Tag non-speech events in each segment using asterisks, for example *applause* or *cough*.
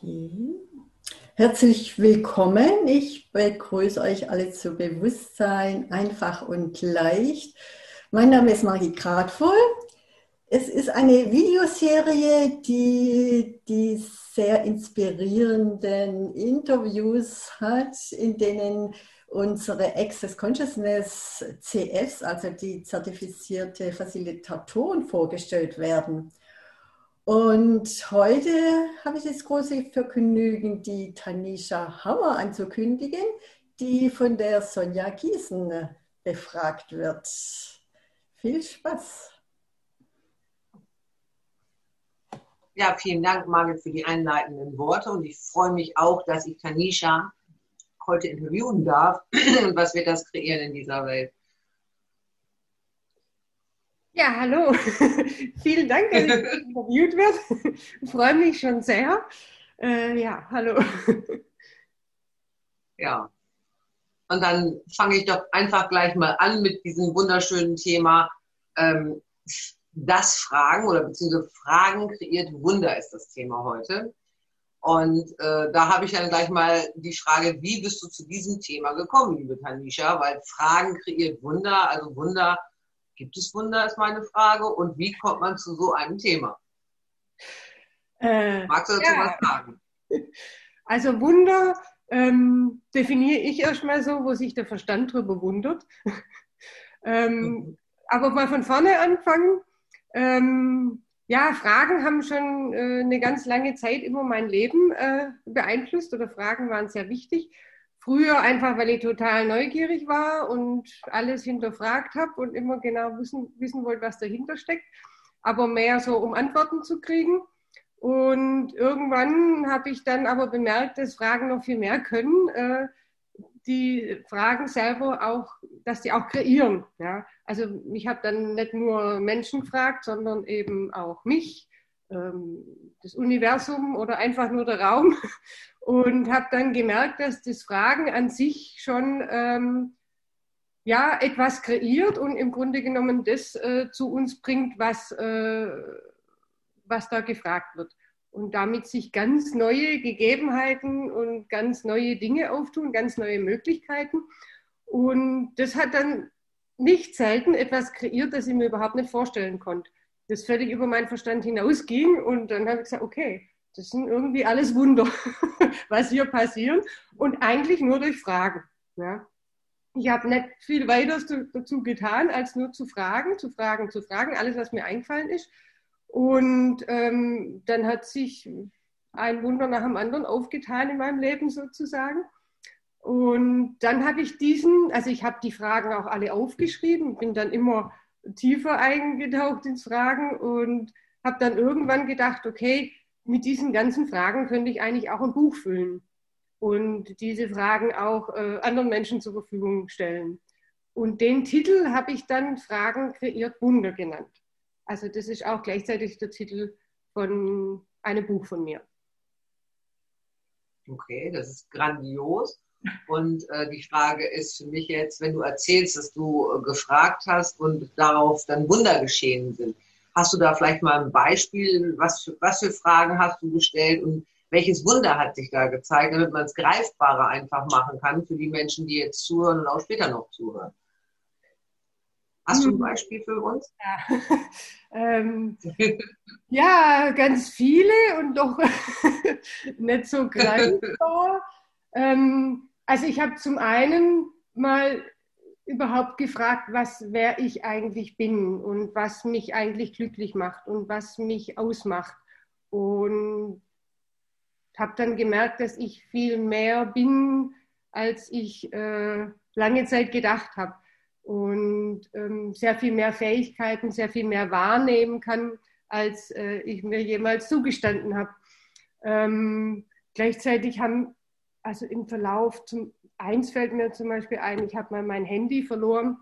Okay. Herzlich willkommen. Ich begrüße euch alle zu Bewusstsein, einfach und leicht. Mein Name ist Margit Gradvoll. Es ist eine Videoserie, die die sehr inspirierenden Interviews hat, in denen unsere Access Consciousness CFs, also die zertifizierte Facilitatoren, vorgestellt werden. Und heute habe ich das große Vergnügen, die Tanisha Hammer anzukündigen, die von der Sonja Gießen befragt wird. Viel Spaß! Ja, vielen Dank, Margit, für die einleitenden Worte. Und ich freue mich auch, dass ich Tanisha heute interviewen darf. Und *clears throat* was wird das kreieren in dieser Welt? Ja, hallo. *laughs* Vielen Dank, dass ich *laughs* interviewt werde. Ich freue mich schon sehr. Äh, ja, hallo. *laughs* Ja. Und dann fange ich doch einfach gleich mal an mit diesem wunderschönen Thema. Ähm, das Fragen oder beziehungsweise Fragen kreiert Wunder ist das Thema heute. Und äh, da habe ich dann gleich mal die Frage, wie bist du zu diesem Thema gekommen, liebe Tanisha? Weil Fragen kreiert Wunder, also Wunder Gibt es Wunder, ist meine Frage. Und wie kommt man zu so einem Thema? Äh, Magst du dazu ja. was sagen? *laughs* Also Wunder ähm, definiere ich erstmal so, wo sich der Verstand drüber wundert. *laughs* ähm, mhm. Aber mal von vorne anfangen. Ähm, ja, Fragen haben schon äh, eine ganz lange Zeit immer mein Leben äh, beeinflusst oder Fragen waren sehr wichtig. Früher einfach, weil ich total neugierig war und alles hinterfragt habe und immer genau wissen, wissen wollte, was dahinter steckt. Aber mehr so, um Antworten zu kriegen. Und irgendwann habe ich dann aber bemerkt, dass Fragen noch viel mehr können. Äh, die Fragen selber auch, dass die auch kreieren. Ja? Also ich habe dann nicht nur Menschen gefragt, sondern eben auch mich, das Universum oder einfach nur der Raum *laughs* und habe dann gemerkt, dass das Fragen an sich schon ähm, ja, etwas kreiert und im Grunde genommen das äh, zu uns bringt, was, äh, was da gefragt wird. Und damit sich ganz neue Gegebenheiten und ganz neue Dinge auftun, ganz neue Möglichkeiten. Und das hat dann nicht selten etwas kreiert, das ich mir überhaupt nicht vorstellen konnte. Das völlig über meinen Verstand hinausging. Und dann habe ich gesagt, okay, das sind irgendwie alles Wunder, *laughs* was hier passieren und eigentlich nur durch Fragen. Ja. Ich habe nicht viel weiter dazu getan, als nur zu fragen, zu fragen, zu fragen, alles, was mir eingefallen ist. Und ähm, dann hat sich ein Wunder nach dem anderen aufgetan in meinem Leben sozusagen. Und dann habe ich diesen, also ich habe die Fragen auch alle aufgeschrieben, bin dann immer tiefer eingetaucht ins Fragen und habe dann irgendwann gedacht, okay, mit diesen ganzen Fragen könnte ich eigentlich auch ein Buch füllen und diese Fragen auch äh, anderen Menschen zur Verfügung stellen. Und den Titel habe ich dann Fragen kreiert Wunder genannt. Also das ist auch gleichzeitig der Titel von einem Buch von mir. Okay, das ist grandios. Und äh, die Frage ist für mich jetzt, wenn du erzählst, dass du äh, gefragt hast und darauf dann Wunder geschehen sind. Hast du da vielleicht mal ein Beispiel? Was für, was für Fragen hast du gestellt und welches Wunder hat sich da gezeigt, damit man es greifbarer einfach machen kann für die Menschen, die jetzt zuhören und auch später noch zuhören? Hast du ein hm. Beispiel für uns? Ja, *laughs* ähm, ja ganz viele und doch *laughs* nicht so greifbar. *laughs* ähm, also ich habe zum einen mal überhaupt gefragt, was wer ich eigentlich bin und was mich eigentlich glücklich macht und was mich ausmacht. Und habe dann gemerkt, dass ich viel mehr bin, als ich äh, lange Zeit gedacht habe. Und ähm, sehr viel mehr Fähigkeiten, sehr viel mehr wahrnehmen kann, als äh, ich mir jemals zugestanden habe. Ähm, gleichzeitig haben also im Verlauf zum, eins fällt mir zum Beispiel ein, ich habe mal mein Handy verloren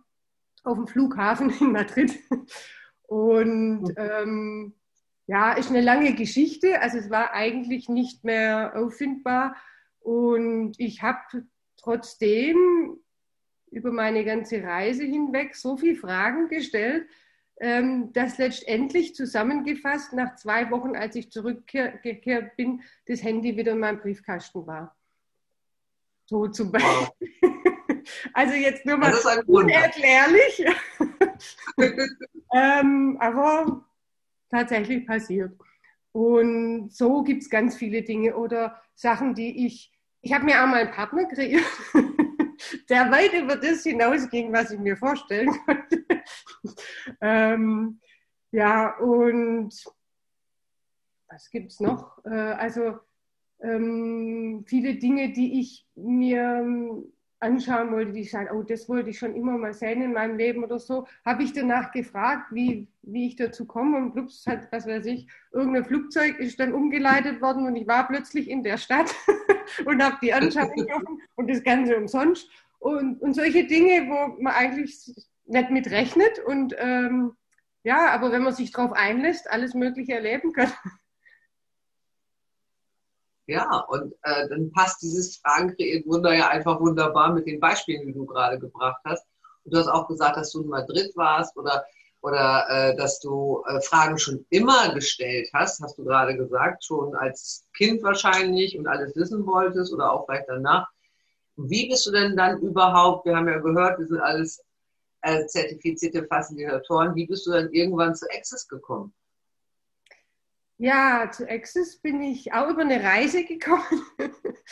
auf dem Flughafen in Madrid. Und ähm, ja, ist eine lange Geschichte. Also es war eigentlich nicht mehr auffindbar. Und ich habe trotzdem über meine ganze Reise hinweg so viele Fragen gestellt, ähm, dass letztendlich zusammengefasst nach zwei Wochen, als ich zurückgekehrt bin, das Handy wieder in meinem Briefkasten war. So zum Beispiel. Wow. *laughs* Also jetzt nur mal unerklärlich. *laughs* ähm, aber tatsächlich passiert. Und so gibt es ganz viele Dinge oder Sachen, die ich, ich habe mir auch mal einen Partner kreiert, *laughs* der weit über das hinausging, was ich mir vorstellen konnte. ähm, ja, und was gibt es noch? Äh, also ähm, viele Dinge, die ich mir anschauen wollte, die ich sage, oh, das wollte ich schon immer mal sehen in meinem Leben oder so, habe ich danach gefragt, wie, wie ich dazu komme und plups hat, was weiß ich, irgendein Flugzeug ist dann umgeleitet worden und ich war plötzlich in der Stadt *laughs* und habe die anschauen *laughs* dürfen und das Ganze umsonst und, und solche Dinge, wo man eigentlich nicht mit rechnet und ähm, ja, aber wenn man sich darauf einlässt, alles Mögliche erleben kann. *laughs* Ja, und äh, dann passt dieses Fragen Wunder ja einfach wunderbar mit den Beispielen, die du gerade gebracht hast. Und du hast auch gesagt, dass du in Madrid warst oder, oder äh, dass du äh, Fragen schon immer gestellt hast, hast du gerade gesagt, schon als Kind wahrscheinlich und alles wissen wolltest oder auch vielleicht danach. Wie bist du denn dann überhaupt, wir haben ja gehört, wir sind alles äh, zertifizierte Facilitatoren, wie bist du dann irgendwann zu Access gekommen? Ja, zu Access bin ich auch über eine Reise gekommen. *laughs*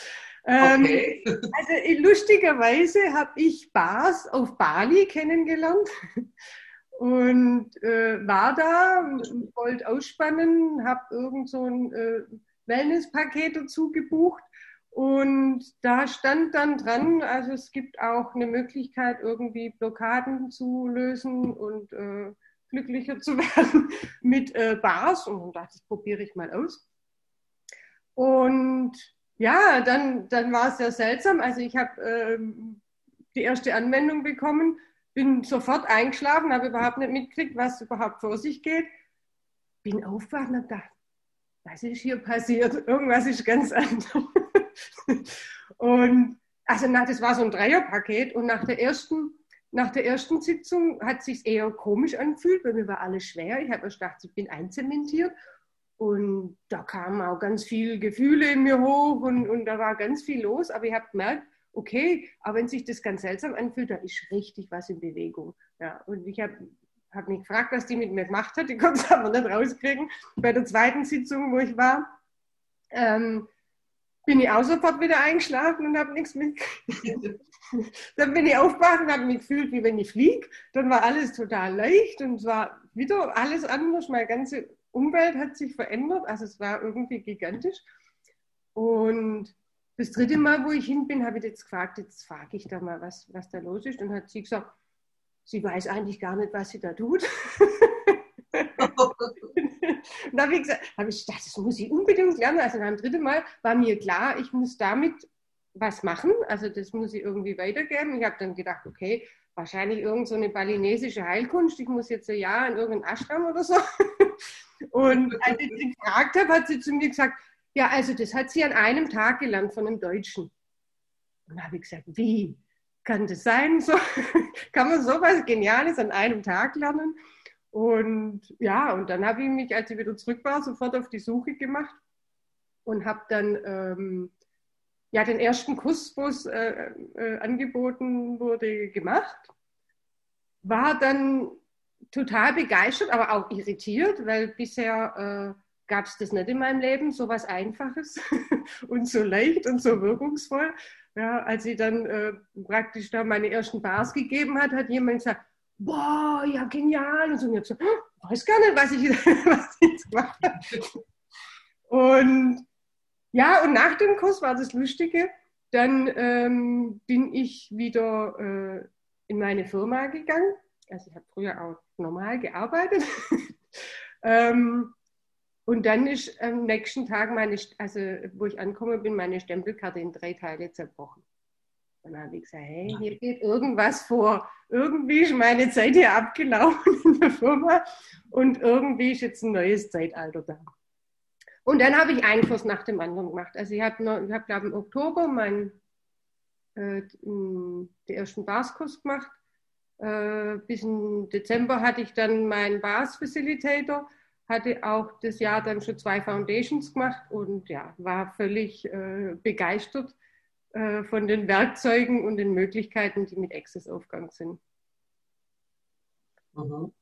Ähm, okay. also lustigerweise habe ich Bars auf Bali kennengelernt *laughs* und äh, war da, wollte ausspannen, habe irgend so ein äh, Wellnesspaket dazu gebucht und da stand dann dran, also es gibt auch eine Möglichkeit, irgendwie Blockaden zu lösen und äh, glücklicher zu *laughs* werden mit äh, Bars. Und dann dachte ich, probiere ich mal aus. Und ja, dann, dann war es sehr seltsam. Also ich habe ähm, die erste Anwendung bekommen, bin sofort eingeschlafen, habe überhaupt nicht mitgekriegt, was überhaupt vor sich geht. Bin aufgewacht und habe gedacht, was ist hier passiert? Irgendwas ist ganz *laughs* anders. und also nach, das war so ein Dreierpaket und nach der ersten nach der ersten Sitzung hat es sich eher komisch angefühlt, weil mir war alles schwer. Ich habe erst gedacht, ich bin einzementiert. Und da kamen auch ganz viele Gefühle in mir hoch und, und da war ganz viel los. Aber ich habe gemerkt, okay, aber wenn sich das ganz seltsam anfühlt, da ist richtig was in Bewegung. Ja, und ich habe hab mich gefragt, was die mit mir gemacht hat. Ich konnte es *laughs* aber nicht rauskriegen. Bei der zweiten Sitzung, wo ich war, ähm, bin ich auch sofort wieder eingeschlafen und habe nichts mitgekriegt. *laughs* *laughs* dann bin ich aufgewacht und habe mich gefühlt, wie wenn ich fliege. Dann war alles total leicht und es war wieder alles anders. Meine ganze Umwelt hat sich verändert. Also es war irgendwie gigantisch. Und das dritte Mal, wo ich hin bin, habe ich jetzt gefragt, jetzt frage ich da mal, was, was da los ist. Und hat sie gesagt, sie weiß eigentlich gar nicht, was sie da tut. *laughs* und da habe ich gesagt, habe ich gedacht, das muss ich unbedingt lernen. Also beim dritten Mal war mir klar, ich muss damit was machen. Also das muss ich irgendwie weitergeben. Ich habe dann gedacht, okay, wahrscheinlich irgend so eine balinesische Heilkunst. Ich muss jetzt ein Jahr in irgendeinen Ashram oder so. *laughs* Und *laughs* als ich sie gefragt habe, hat sie zu mir gesagt, ja, also das hat sie an einem Tag gelernt von einem Deutschen. Und da habe ich gesagt, wie? Kann das sein? *laughs* So, kann man sowas Geniales an einem Tag lernen? Und ja, und dann habe ich mich, als ich wieder zurück war, sofort auf die Suche gemacht und habe dann ähm, ja, den ersten Kuss, wo es äh, äh, angeboten wurde, gemacht. War dann total begeistert, aber auch irritiert, weil bisher äh, gab es das nicht in meinem Leben, so was Einfaches *laughs* und so leicht und so wirkungsvoll. Ja, als sie dann äh, praktisch da meine ersten Bars gegeben hat, hat jemand gesagt, boah, ja, genial. Und so, und ich so, weiß gar nicht, was ich, *laughs* was ich jetzt gemacht habe. Und ja, und nach dem Kurs war das Lustige. Dann ähm, bin ich wieder äh, in meine Firma gegangen. Also ich habe früher auch normal gearbeitet. *laughs* ähm, und dann ist am nächsten Tag meine, also wo ich ankomme, bin meine Stempelkarte in drei Teile zerbrochen. Und dann habe ich gesagt, hey, hier geht irgendwas vor. Irgendwie ist meine Zeit hier abgelaufen *laughs* in der Firma und irgendwie ist jetzt ein neues Zeitalter da. Und dann habe ich einen Kurs nach dem anderen gemacht. Also ich habe, hab, glaube im Oktober meinen äh, den ersten Barskurs gemacht. Äh, bis im Dezember hatte ich dann meinen BAS Facilitator, hatte auch das Jahr dann schon zwei Foundations gemacht und ja, war völlig äh, begeistert äh, von den Werkzeugen und den Möglichkeiten, die mit Access aufgegangen sind. Mhm.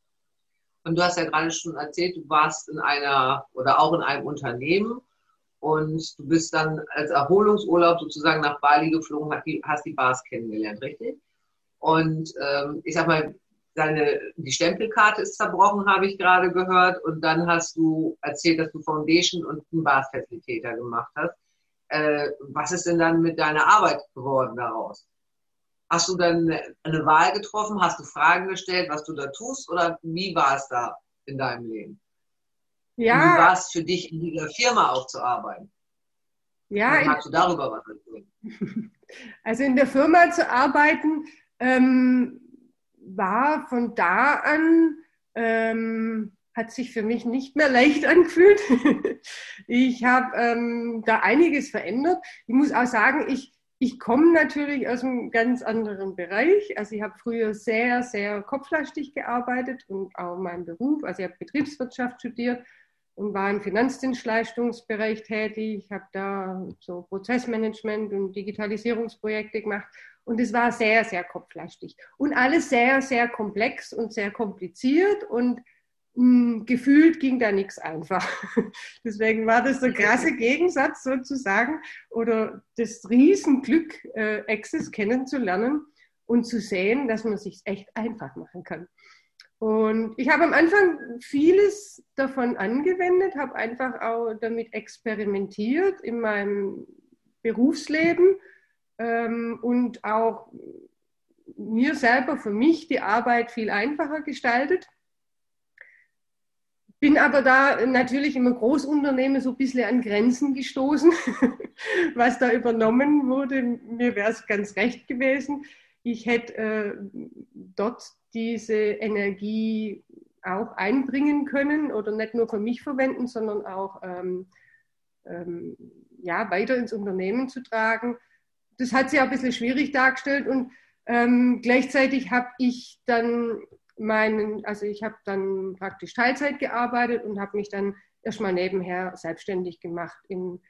Und du hast ja gerade schon erzählt, du warst in einer oder auch in einem Unternehmen und du bist dann als Erholungsurlaub sozusagen nach Bali geflogen, hast die Bars kennengelernt, richtig? Und ähm, ich sag mal, deine, die Stempelkarte ist zerbrochen, habe ich gerade gehört. Und dann hast du erzählt, dass du Foundation und einen Bars-Facilitator gemacht hast. Äh, was ist denn dann mit deiner Arbeit geworden daraus? Hast du dann eine Wahl getroffen? Hast du Fragen gestellt, was du da tust? Oder wie war es da in deinem Leben? Ja. Und wie war es für dich, in dieser Firma auch zu arbeiten? Ja. Und magst du darüber was erzählen? *laughs* Also in der Firma zu arbeiten ähm, war von da an, ähm, hat sich für mich nicht mehr leicht *laughs* angefühlt. ich habe ähm, da einiges verändert. Ich muss auch sagen, ich, ich komme natürlich aus einem ganz anderen Bereich. Also ich habe früher sehr, sehr kopflastig gearbeitet und auch meinen Beruf. Also ich habe Betriebswirtschaft studiert und war im Finanzdienstleistungsbereich tätig. Ich habe da so Prozessmanagement und Digitalisierungsprojekte gemacht und es war sehr, sehr kopflastig und alles sehr, sehr komplex und sehr kompliziert und mh, hm, gefühlt ging da nichts einfach. *laughs* Deswegen war das der krasse Gegensatz sozusagen oder das Riesenglück, äh, Access kennenzulernen und zu sehen, dass man sich echt einfach machen kann. Und ich habe am Anfang vieles davon angewendet, habe einfach auch damit experimentiert in meinem Berufsleben ähm, und auch mir selber, für mich die Arbeit viel einfacher gestaltet. Bin aber da natürlich im Großunternehmen so ein bisschen an Grenzen gestoßen, *laughs* was da übernommen wurde. Mir wäre es ganz recht gewesen. Ich hätte äh, dort diese Energie auch einbringen können oder nicht nur für mich verwenden, sondern auch ähm, ähm, ja, weiter ins Unternehmen zu tragen. Das hat sich auch ein bisschen schwierig dargestellt und ähm, gleichzeitig habe ich dann meinen, also ich habe dann praktisch Teilzeit gearbeitet und habe mich dann erstmal nebenher selbstständig gemacht im,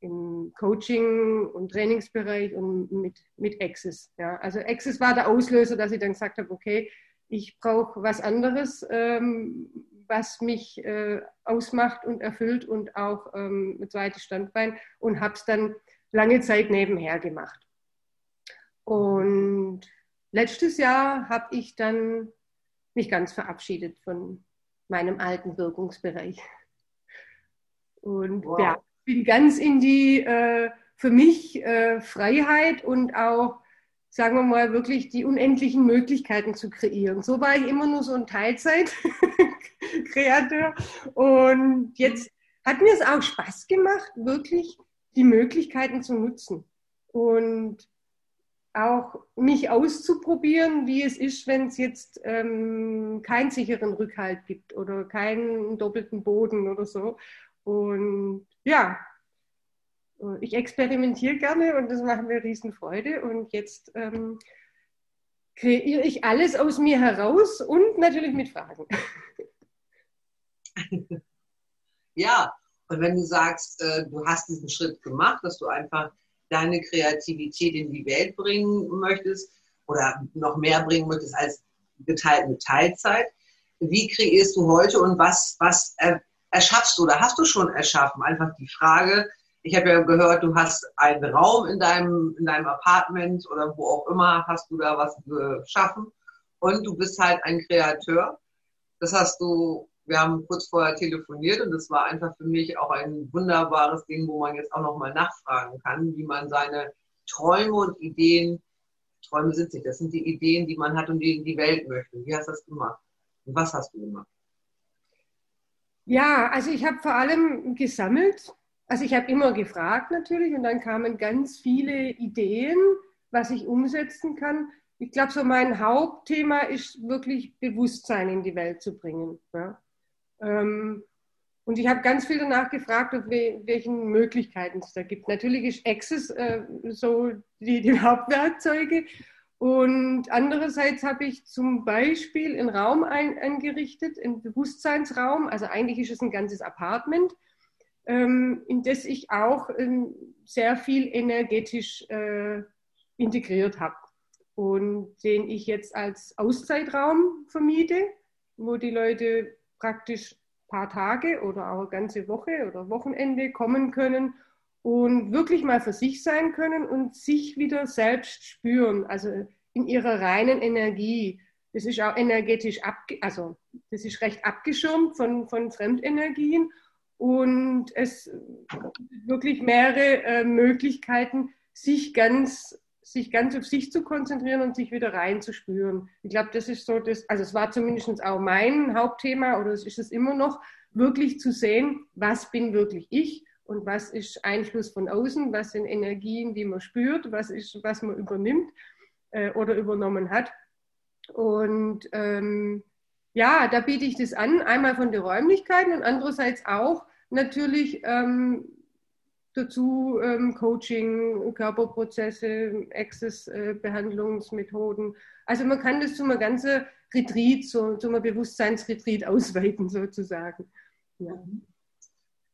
im Coaching- und Trainingsbereich und mit, mit Access. Ja. Also Access war der Auslöser, dass ich dann gesagt habe, okay, ich brauche was anderes, ähm, was mich äh, ausmacht und erfüllt und auch ähm, ein zweites Standbein und habe es dann lange Zeit nebenher gemacht. Und letztes Jahr habe ich dann mich ganz verabschiedet von meinem alten Wirkungsbereich. Und wow. ja, bin ganz in die äh, für mich äh, Freiheit und auch sagen wir mal, wirklich die unendlichen Möglichkeiten zu kreieren. So war ich immer nur so ein Teilzeit-Kreator. Und jetzt hat mir es auch Spaß gemacht, wirklich die Möglichkeiten zu nutzen. Und auch mich auszuprobieren, wie es ist, wenn es jetzt ähm, keinen sicheren Rückhalt gibt oder keinen doppelten Boden oder so. Und ja, ich experimentiere gerne und das macht mir riesen Freude. Und jetzt ähm, kreiere ich alles aus mir heraus und natürlich mit Fragen. *laughs* Ja, und wenn du sagst, äh, du hast diesen Schritt gemacht, dass du einfach deine Kreativität in die Welt bringen möchtest oder noch mehr bringen möchtest als geteilt mit Teilzeit, wie kreierst du heute und was, was erschaffst du oder hast du schon erschaffen? Einfach die Frage, ich habe ja gehört, du hast einen Raum in deinem, in deinem Apartment oder wo auch immer, hast du da was geschaffen. Und du bist halt ein Kreateur. Das hast du, wir haben kurz vorher telefoniert und das war einfach für mich auch ein wunderbares Ding, wo man jetzt auch nochmal nachfragen kann, wie man seine Träume und Ideen, Träume sind nicht, das sind die Ideen, die man hat und die in die Welt möchte. Wie hast du das gemacht? Und was hast du gemacht? Ja, also ich habe vor allem gesammelt, also ich habe immer gefragt natürlich und dann kamen ganz viele Ideen, was ich umsetzen kann. Ich glaube, so mein Hauptthema ist wirklich Bewusstsein in die Welt zu bringen. Ja. Ähm, und ich habe ganz viel danach gefragt, auf welchen Möglichkeiten es da gibt. Natürlich ist Access äh, so die, die *laughs* Hauptwerkzeuge. Und andererseits habe ich zum Beispiel einen Raum ein, eingerichtet, einen Bewusstseinsraum, also eigentlich ist es ein ganzes Apartment, ähm, in das ich auch ähm, sehr viel energetisch äh, integriert habe und den ich jetzt als Auszeitraum vermiete, wo die Leute praktisch ein paar Tage oder auch eine ganze Woche oder Wochenende kommen können und wirklich mal für sich sein können und sich wieder selbst spüren, also in ihrer reinen Energie. Das ist auch energetisch abge also das ist recht abgeschirmt von, von Fremdenergien und es wirklich mehrere äh, Möglichkeiten, sich ganz, sich ganz auf sich zu konzentrieren und sich wieder reinzuspüren. Ich glaube, das ist so das, also es war zumindest auch mein Hauptthema oder es ist es immer noch, wirklich zu sehen, was bin wirklich ich und was ist Einfluss von außen, was sind Energien, die man spürt, was ist, was man übernimmt äh, oder übernommen hat. Und ähm, ja, da biete ich das an, einmal von den Räumlichkeiten und andererseits auch natürlich ähm, dazu ähm, Coaching, Körperprozesse, Access-Behandlungsmethoden. Äh, also man kann das zu einem ganzen Retreat, zu, zu einem Bewusstseinsretreat *laughs* ausweiten sozusagen. Ja,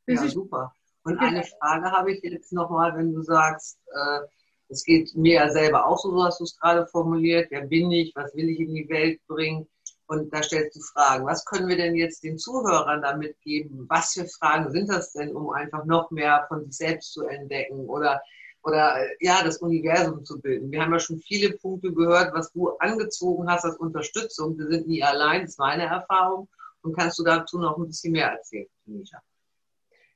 ja super. Und eine Frage habe ich jetzt nochmal, wenn du sagst, äh, es geht mir ja selber auch so, so hast du es gerade formuliert, wer bin ich, was will ich in die Welt bringen? Und da stellst du Fragen. Was können wir denn jetzt den Zuhörern damit geben? Was für Fragen sind das denn, um einfach noch mehr von sich selbst zu entdecken oder, oder ja, das Universum zu bilden? Wir haben ja schon viele Punkte gehört, was du angezogen hast als Unterstützung. Wir sind nie allein, das ist meine Erfahrung. Und kannst du dazu noch ein bisschen mehr erzählen, Nisha?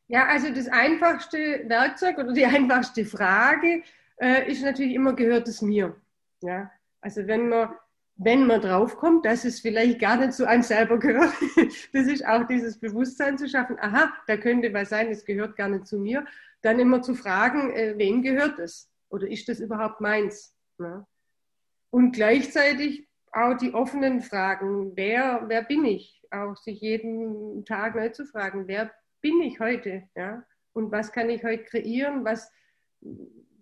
Ja, also das einfachste Werkzeug oder die *laughs* einfachste Frage äh, ist natürlich immer, gehört es mir? Ja, also wenn man, wenn man draufkommt, dass es vielleicht gar nicht zu einem selber gehört, *laughs* das ist auch dieses Bewusstsein zu schaffen, aha, da könnte was sein, es gehört gar nicht zu mir, dann immer zu fragen, äh, wem gehört es? Oder ist das überhaupt meins? Ja? Und gleichzeitig auch die offenen Fragen, wer, wer bin ich? Auch sich jeden Tag neu zu fragen, wer bin ich heute? Ja? Und was kann ich heute kreieren? Was,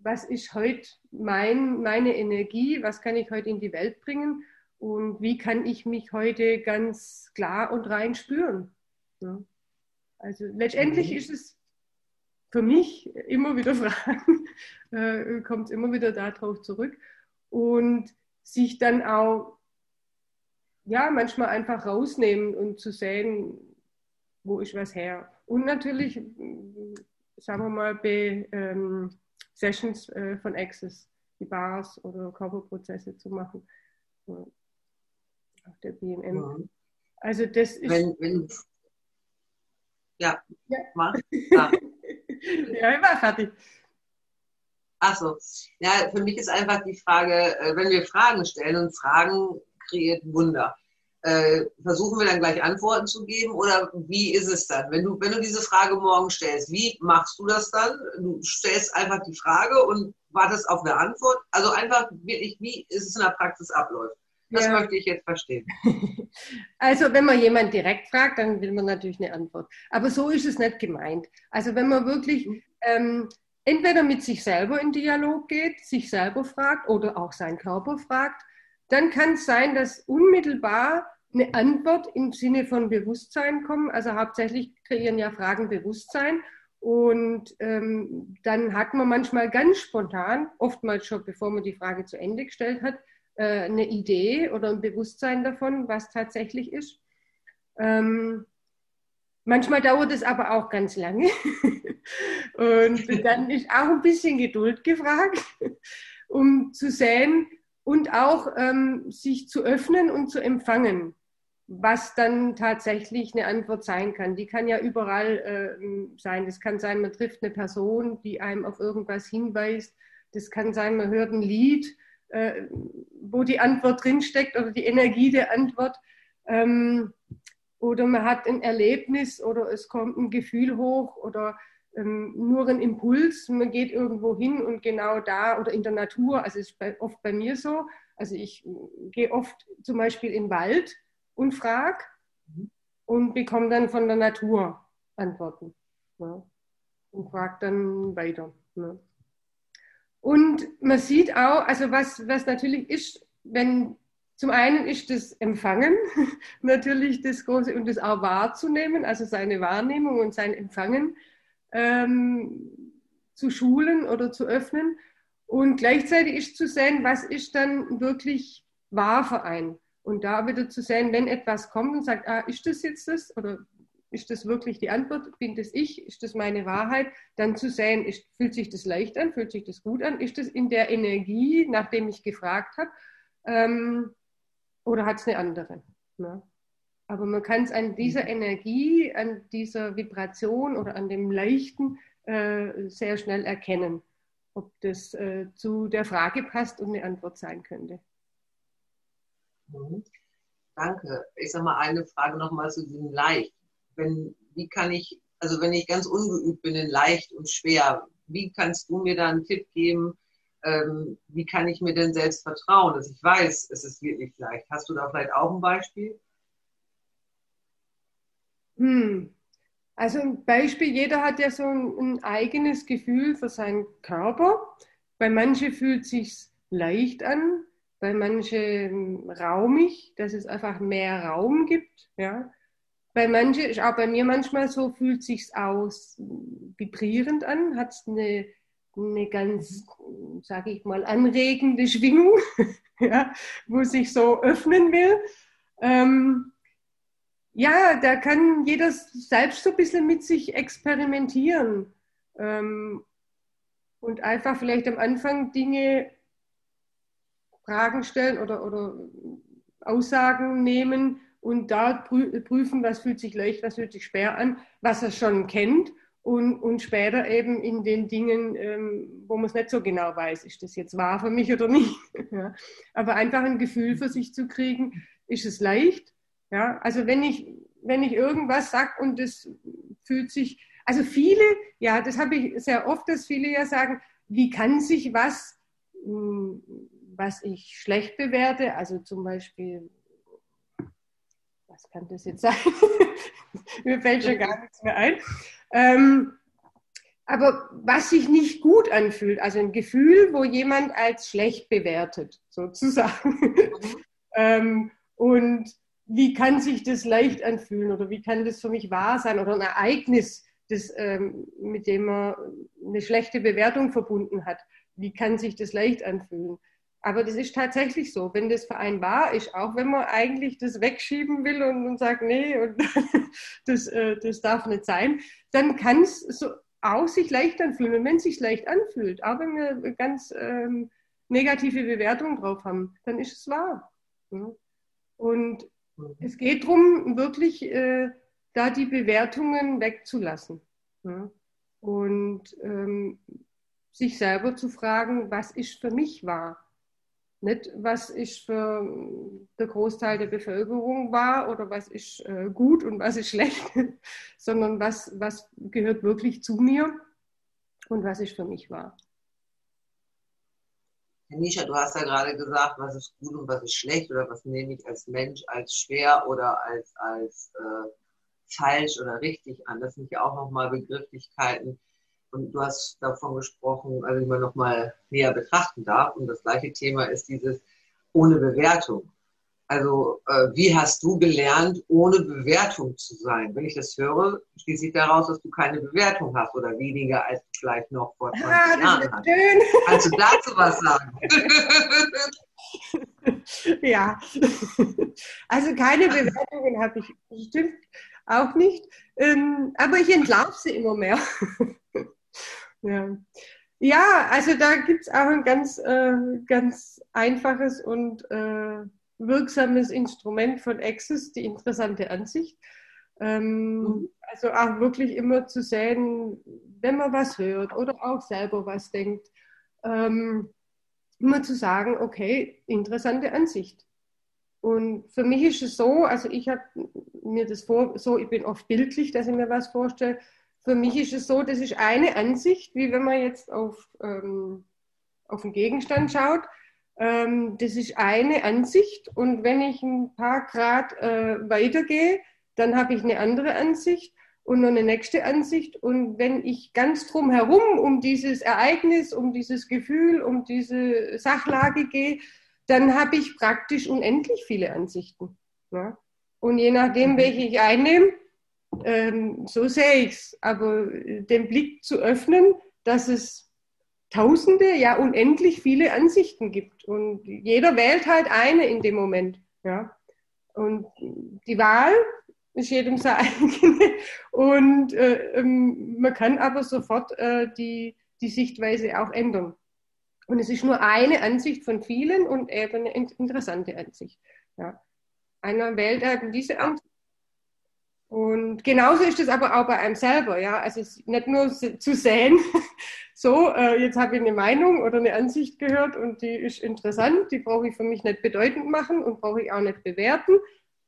was ist heute mein, meine Energie, was kann ich heute in die Welt bringen und wie kann ich mich heute ganz klar und rein spüren. Ja. Also letztendlich mhm. ist es für mich immer wieder *laughs* Fragen, äh, kommt es immer wieder darauf zurück und sich dann auch ja manchmal einfach rausnehmen und zu sehen, wo ist was her. Und natürlich, sagen wir mal, bei ähm, Sessions äh, von Access, die Bars oder Körperprozesse zu machen. Auf der BMM. Ja. Also das ist. Wenn, wenn, ja, ja. mach. *laughs* Ja. ja, war fertig. Achso, ja, für mich ist einfach die Frage, äh, wenn wir Fragen stellen und Fragen kreiert Wunder. Äh, versuchen wir dann gleich Antworten zu geben oder wie ist es dann? Wenn du, wenn du diese Frage morgen stellst, wie machst du das dann? Du stellst einfach die Frage und wartest auf eine Antwort. Also einfach wirklich, wie ist es in der Praxis abläuft. Das ja. möchte ich jetzt verstehen. *laughs* Also wenn man jemand direkt fragt, dann will man natürlich eine Antwort. Aber so ist es nicht gemeint. Also wenn man wirklich mhm. ähm, entweder mit sich selber in Dialog geht, sich selber fragt oder auch seinen Körper fragt, dann kann es sein, dass unmittelbar eine Antwort im Sinne von Bewusstsein kommt. Also hauptsächlich kreieren ja Fragen Bewusstsein. Und ähm, dann hat man manchmal ganz spontan, oftmals schon bevor man die Frage zu Ende gestellt hat, äh, eine Idee oder ein Bewusstsein davon, was tatsächlich ist. Ähm, manchmal dauert es aber auch ganz lange. *laughs* und dann ist auch ein bisschen Geduld gefragt, *laughs* um zu sehen, und auch ähm, sich zu öffnen und zu empfangen, was dann tatsächlich eine Antwort sein kann. Die kann ja überall äh, sein. Das kann sein, man trifft eine Person, die einem auf irgendwas hinweist. Das kann sein, man hört ein Lied, äh, wo die Antwort drinsteckt oder die Energie der Antwort. Ähm, oder man hat ein Erlebnis oder es kommt ein Gefühl hoch oder ähm, nur ein Impuls, man geht irgendwo hin und genau da oder in der Natur, also es ist bei, oft bei mir so, also ich gehe oft zum Beispiel in den Wald und frage mhm. und bekomme dann von der Natur Antworten ja, und frage dann weiter. Ja. Und man sieht auch, also was, was natürlich ist, wenn zum einen ist das Empfangen *laughs* natürlich das Große und das auch wahrzunehmen, also seine Wahrnehmung und sein Empfangen ähm, zu schulen oder zu öffnen. Und gleichzeitig ist zu sehen, was ist dann wirklich wahr für einen. Und da wieder zu sehen, wenn etwas kommt und sagt, ah, ist das jetzt das? Oder ist das wirklich die Antwort? Bin das ich? Ist das meine Wahrheit? Dann zu sehen, ist, fühlt sich das leicht an? Fühlt sich das gut an? Ist das in der Energie, nachdem ich gefragt habe? Ähm, oder hat es eine andere? Ne? Aber man kann es an dieser Energie, an dieser Vibration oder an dem Leichten äh, sehr schnell erkennen, ob das äh, zu der Frage passt und eine Antwort sein könnte. Mhm. Danke. Ich sage mal eine Frage nochmal zu diesem Leicht wenn, wie kann ich, also wenn ich ganz ungeübt bin in leicht und schwer, wie kannst du mir da einen Tipp geben, ähm, wie kann ich mir denn selbst vertrauen, dass ich weiß, es ist wirklich leicht? Hast du da vielleicht auch ein Beispiel? Hm. Also ein Beispiel, jeder hat ja so ein, ein eigenes Gefühl für seinen Körper. Bei manchen fühlt es sich leicht an, bei manchen raumig, dass es einfach mehr Raum gibt. Ja bei manchen, auch bei mir manchmal so, fühlt sich aus vibrierend an, hat eine, eine ganz, sage ich mal, anregende Schwingung, *laughs* ja, wo sich so öffnen will. Ähm, ja, da kann jeder selbst so ein bisschen mit sich experimentieren ähm, und einfach vielleicht am Anfang Dinge, Fragen stellen oder, oder Aussagen nehmen, und da prüfen, was fühlt sich leicht, was fühlt sich schwer an, was er schon kennt und, und später eben in den Dingen, ähm, wo man es nicht so genau weiß, ist das jetzt wahr für mich oder nicht. *laughs* ja. Aber einfach ein Gefühl für sich zu kriegen, ist es leicht. Ja. Also wenn ich, wenn ich irgendwas sage und es fühlt sich, also viele, ja, das habe ich sehr oft, dass viele ja sagen, wie kann sich was, hm, was ich schlecht bewerte, also zum Beispiel was kann das jetzt sein? *laughs* Mir fällt schon gar nichts mehr ein. Ähm, aber was sich nicht gut anfühlt, also ein Gefühl, wo jemand als schlecht bewertet, sozusagen. *laughs* ähm, und wie kann sich das leicht anfühlen oder wie kann das für mich wahr sein oder ein Ereignis, das, ähm, mit dem man eine schlechte Bewertung verbunden hat. Wie kann sich das leicht anfühlen? Aber das ist tatsächlich so, wenn das vereinbar ist, auch wenn man eigentlich das wegschieben will und, und sagt, nee, und *laughs* das, äh, das darf nicht sein, dann kann es so auch sich leicht anfühlen. Und wenn es sich leicht anfühlt, auch wenn wir ganz ähm, negative Bewertungen drauf haben, dann ist es wahr. Ja. Und mhm. es geht darum, wirklich äh, da die Bewertungen wegzulassen. Ja. Und ähm, sich selber zu fragen, was ist für mich wahr? Nicht, was ist für der Großteil der Bevölkerung wahr oder was ist äh, gut und was ist schlecht, *laughs* sondern was, was gehört wirklich zu mir und was ist für mich wahr. Nisha, du hast ja gerade gesagt, was ist gut und was ist schlecht oder was nehme ich als Mensch als schwer oder als, als äh, falsch oder richtig an. Das sind ja auch nochmal Begrifflichkeiten, und du hast davon gesprochen, also die man nochmal näher betrachten darf. Und das gleiche Thema ist dieses ohne Bewertung. Also äh, wie hast du gelernt, ohne Bewertung zu sein? Wenn ich das höre, schließe ich daraus, dass du keine Bewertung hast oder weniger als du vielleicht noch vor 20 ah, Jahren hast. Schön. Kannst du dazu was sagen? *laughs* ja, also keine Bewertungen habe ich bestimmt auch nicht, ähm, aber ich entlarve sie immer mehr. Ja. ja, also da gibt es auch ein ganz, äh, ganz einfaches und äh, wirksames Instrument von Access, die interessante Ansicht. Ähm, mhm. Also auch wirklich immer zu sehen, wenn man was hört oder auch selber was denkt, ähm, immer zu sagen, okay, interessante Ansicht. Und für mich ist es so, also ich habe mir das vor, so, ich bin oft bildlich, dass ich mir was vorstelle, für mich ist es so, das ist eine Ansicht, wie wenn man jetzt auf, ähm, auf einen Gegenstand schaut. Ähm, das ist eine Ansicht und wenn ich ein paar Grad äh, weitergehe, dann habe ich eine andere Ansicht und noch eine nächste Ansicht. Und wenn ich ganz drum herum um dieses Ereignis, um dieses Gefühl, um diese Sachlage gehe, dann habe ich praktisch unendlich viele Ansichten. Ja? Und je nachdem, welche ich einnehme, ähm, so sehe ich es. Aber den Blick zu öffnen, dass es tausende, ja unendlich viele Ansichten gibt. Und jeder wählt halt eine in dem Moment. Ja? Und die Wahl ist jedem *laughs* sein eigene. Und äh, ähm, man kann aber sofort äh, die, die Sichtweise auch ändern. Und es ist nur eine Ansicht von vielen und eben eine interessante Ansicht. Ja. Einer wählt eben diese Ansicht. Und genauso ist es aber auch bei einem selber. Ja. Also nicht nur zu sehen, *laughs* so, äh, jetzt habe ich eine Meinung oder eine Ansicht gehört und die ist interessant, die brauche ich für mich nicht bedeutend machen und brauche ich auch nicht bewerten.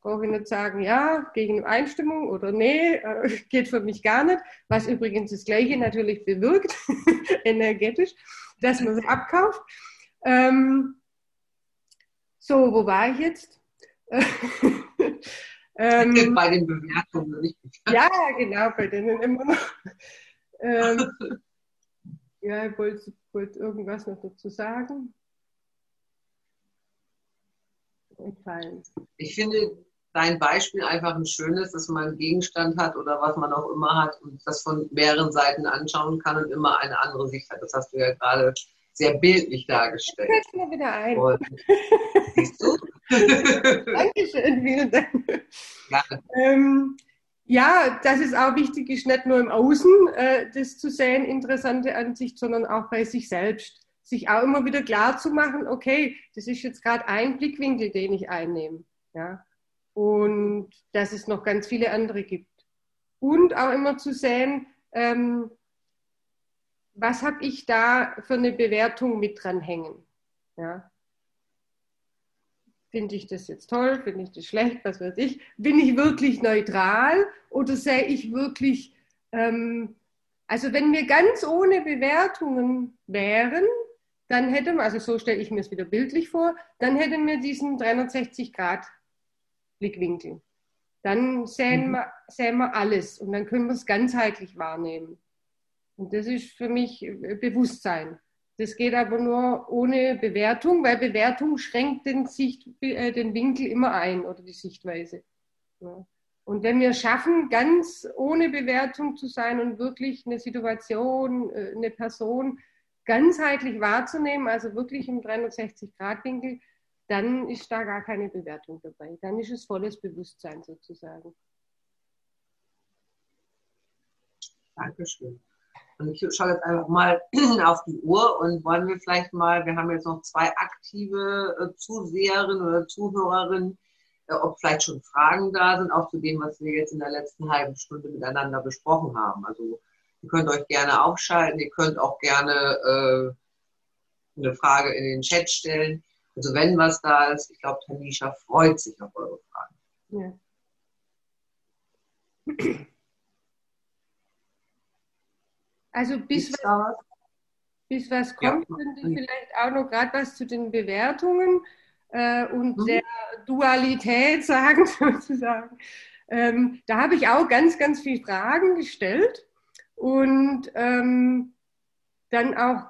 Brauche ich nicht sagen, ja, gegen Einstimmung oder nee, äh, *laughs* geht für mich gar nicht. Was übrigens das Gleiche natürlich bewirkt, *laughs* energetisch dass man es abkauft. Ähm, so, wo war ich jetzt? Ähm, bei den Bewertungen. ja, genau, bei denen immer noch. Ähm, ja, ich wollte, wollte irgendwas noch dazu sagen. Entfallen. Ich finde dein Beispiel einfach ein schönes, dass man einen Gegenstand hat oder was man auch immer hat und das von mehreren Seiten anschauen kann und immer eine andere Sicht hat. Das hast du ja gerade sehr bildlich dargestellt. Fällt mir wieder ein. Und, siehst du? *laughs* Dankeschön, vielen Dank. Ähm, ja, das ist auch wichtig, ist nicht nur im Außen äh, das zu sehen, interessante Ansicht, sondern auch bei sich selbst. Sich auch immer wieder klar zu machen, okay, das ist jetzt gerade ein Blickwinkel, den ich einnehme. Ja? und dass es noch ganz viele andere gibt. Und auch immer zu sehen, ähm, was habe ich da für eine Bewertung mit dranhängen. Ja? Finde ich das jetzt toll? Finde ich das schlecht? Was weiß ich? Bin ich wirklich neutral oder sehe ich wirklich, ähm, also wenn wir ganz ohne Bewertungen wären, dann hätten wir, also so stelle ich mir es wieder bildlich vor, dann hätten wir diesen 360 Grad Blickwinkel. Dann sehen, mhm. wir, sehen wir alles und dann können wir es ganzheitlich wahrnehmen. Und das ist für mich äh, Bewusstsein. Das geht aber nur ohne Bewertung, weil Bewertung schränkt den, Sicht, äh, den Winkel immer ein oder die Sichtweise. Ja. Und wenn wir schaffen, ganz ohne Bewertung zu sein und wirklich eine Situation, äh, eine Person ganzheitlich wahrzunehmen, also wirklich im 360-Grad-Winkel, dann ist da gar keine Bewertung dabei. Dann ist es volles Bewusstsein sozusagen. Dankeschön. Und ich schaue jetzt einfach mal *clears throat* auf die Uhr und wollen wir vielleicht mal, wir haben jetzt noch zwei aktive äh, Zuseherinnen oder Zuhörerinnen, äh, ob vielleicht schon Fragen da sind, auch zu dem, was wir jetzt in der letzten halben Stunde miteinander besprochen haben. Also ihr könnt euch gerne aufschalten, ihr könnt auch gerne äh, eine Frage in den Chat stellen. Also wenn was da ist, ich glaube, Tanisha freut sich auf eure Fragen. Ja. *clears throat* Also bis was, bis was kommt, ja. könnte ich vielleicht auch noch gerade was zu den Bewertungen äh, und mhm. der Dualität *laughs* sagen, sozusagen. Ähm, da habe ich auch ganz, ganz viele Fragen gestellt und ähm, dann auch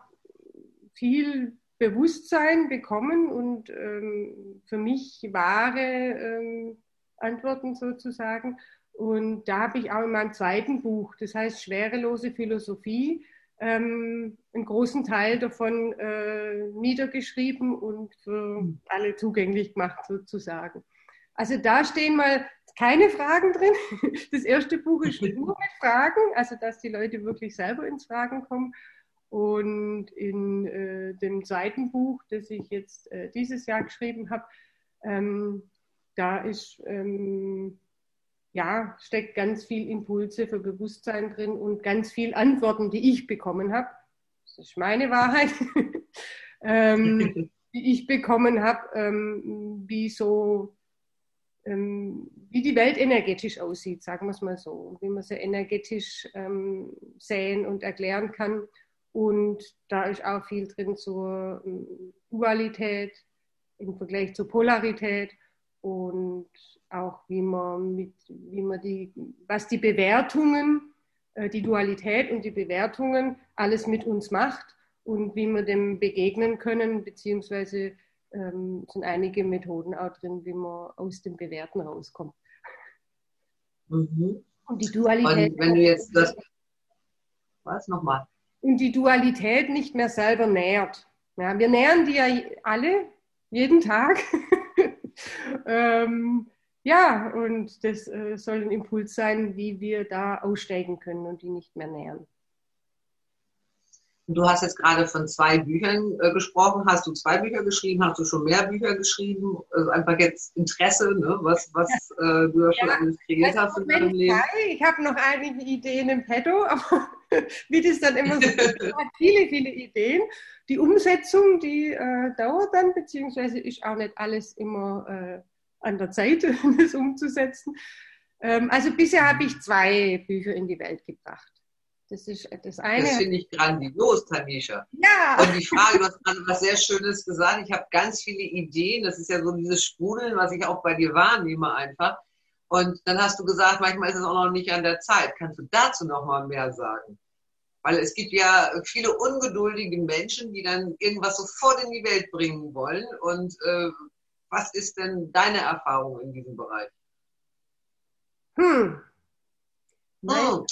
viel Bewusstsein bekommen und ähm, für mich wahre ähm, Antworten sozusagen. Und da habe ich auch in meinem zweiten Buch, das heißt Schwerelose Philosophie, ähm, einen großen Teil davon äh, niedergeschrieben und für alle zugänglich gemacht sozusagen. Also da stehen mal keine Fragen drin. *laughs* Das erste Buch ist nur mit Fragen, also dass die Leute wirklich selber ins Fragen kommen. Und in äh, dem zweiten Buch, das ich jetzt äh, dieses Jahr geschrieben habe, ähm, da ist, ähm, ja, steckt ganz viel Impulse für Bewusstsein drin und ganz viel Antworten, die ich bekommen habe. Das ist meine Wahrheit, *laughs* ähm, *laughs* die ich bekommen habe, ähm, wie so, ähm, wie die Welt energetisch aussieht, sagen wir es mal so, wie man sie energetisch ähm, sehen und erklären kann. Und da ist auch viel drin zur ähm, Dualität im Vergleich zur Polarität und auch wie man mit, wie man die, was die Bewertungen, äh, die Dualität und die Bewertungen alles mit uns macht und wie wir dem begegnen können, beziehungsweise ähm, sind einige Methoden auch drin, wie man aus dem Bewerten rauskommt. Mhm. Und die Dualität. Und wenn du jetzt das. Was nochmal? Und die Dualität nicht mehr selber nährt. Ja, wir nähern die ja alle, jeden Tag. *laughs* ähm, ja, und das äh, soll ein Impuls sein, wie wir da aussteigen können und die nicht mehr nähern. Du hast jetzt gerade von zwei Büchern äh, gesprochen. Hast du zwei Bücher geschrieben? Hast du schon mehr Bücher geschrieben? Also einfach jetzt Interesse, ne? was, was ja. äh, du ja schon alles kreiert hast in deinem Leben. Zwei. Ich habe noch einige Ideen im Petto, aber *laughs* wie das dann immer so ist, hat *laughs* viele, viele Ideen. Die Umsetzung, die äh, dauert dann, beziehungsweise ist auch nicht alles immer äh, an der Zeit, *laughs* das umzusetzen. Ähm, also bisher habe ich zwei Bücher in die Welt gebracht. Das ist das eine. Das finde ich grandios, Tanisha. Ja. Und die Frage, du hast gerade was sehr Schönes gesagt. Ich habe ganz viele Ideen. Das ist ja so dieses Sprudeln, was ich auch bei dir wahrnehme einfach. Und dann hast du gesagt, manchmal ist es auch noch nicht an der Zeit. Kannst du dazu noch mal mehr sagen? Weil es gibt ja viele ungeduldige Menschen, die dann irgendwas sofort in die Welt bringen wollen. Und äh, was ist denn deine Erfahrung in diesem Bereich? Hm. Nein.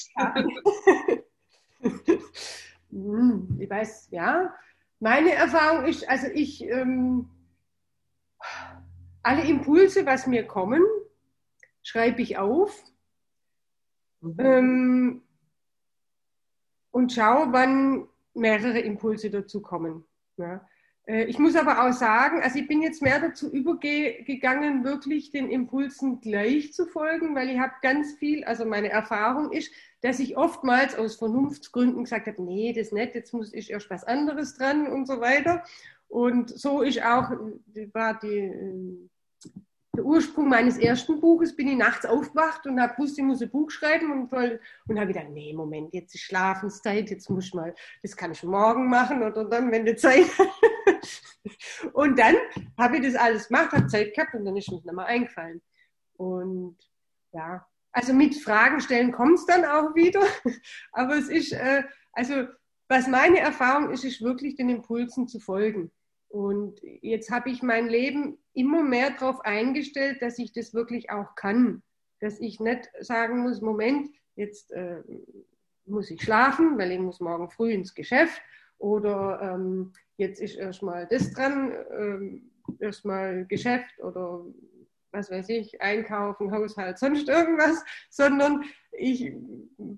Hm. Hm, ich weiß, ja. Meine Erfahrung ist, also ich, ähm, alle Impulse, was mir kommen, schreibe ich auf mhm. ähm, und schaue, wann mehrere Impulse dazu kommen. Ja. Äh, ich muss aber auch sagen, also ich bin jetzt mehr dazu übergegangen, wirklich den Impulsen gleich zu folgen, weil ich habe ganz viel, also meine Erfahrung ist, dass ich oftmals aus Vernunftsgründen gesagt habe, nee, das nicht, jetzt muss ich erst was anderes dran und so weiter. Und so ist auch, war die, äh, der Ursprung meines ersten Buches, bin ich nachts aufgewacht und habe gewusst, ich muss ein Buch schreiben und, und habe gedacht, nee, Moment, jetzt ist Schlafenszeit, jetzt muss ich mal, das kann ich morgen machen oder dann, wenn die Zeit *laughs* Und dann habe ich das alles gemacht, habe Zeit gehabt und dann ist mir mehr eingefallen. Und ja, also mit Fragen stellen kommt es dann auch wieder. *laughs* Aber es ist, äh, also was meine Erfahrung ist, ist wirklich den Impulsen zu folgen. Und jetzt habe ich mein Leben immer mehr darauf eingestellt, dass ich das wirklich auch kann. Dass ich nicht sagen muss, Moment, jetzt äh, muss ich schlafen, weil ich muss morgen früh ins Geschäft. Oder ähm, jetzt ist erstmal das dran, ähm, erstmal Geschäft oder was weiß ich, Einkaufen, Haushalt, sonst irgendwas, sondern ich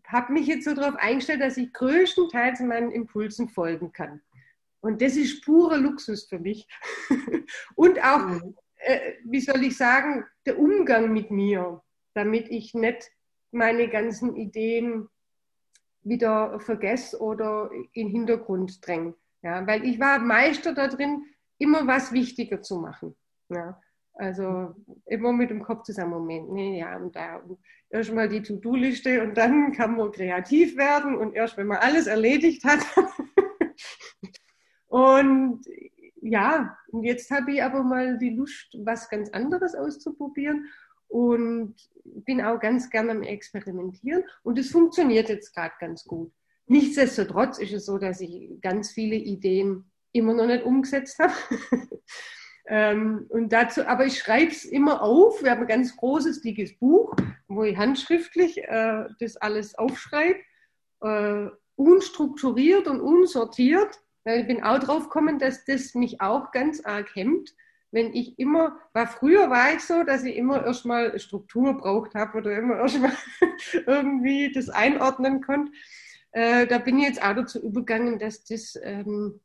habe mich jetzt so darauf eingestellt, dass ich größtenteils meinen Impulsen folgen kann. Und das ist purer Luxus für mich. *laughs* Und auch, mhm. äh, wie soll ich sagen, der Umgang mit mir, damit ich nicht meine ganzen Ideen wieder vergesse oder in den Hintergrund dränge. Ja, weil ich war Meister da drin, immer was wichtiger zu machen. Ja. Also immer mit dem Kopf zusammen, Moment, nee, ja, und da erstmal die To-Do-Liste und dann kann man kreativ werden und erst wenn man alles erledigt hat. *laughs* und ja, und jetzt habe ich aber mal die Lust, was ganz anderes auszuprobieren und bin auch ganz gerne am Experimentieren und es funktioniert jetzt gerade ganz gut. Nichtsdestotrotz ist es so, dass ich ganz viele Ideen immer noch nicht umgesetzt habe. *laughs* Ähm, und dazu, aber ich schreibe es immer auf. Wir haben ein ganz großes, dickes Buch, wo ich handschriftlich äh, das alles aufschreibe. Äh, unstrukturiert und unsortiert. Weil ich bin auch drauf gekommen, dass das mich auch ganz arg hemmt. Wenn ich immer, war früher war ich so, dass ich immer erstmal Struktur braucht habe oder immer erstmal *laughs* irgendwie das einordnen konnte. Äh, da bin ich jetzt auch dazu übergegangen, dass das ähm,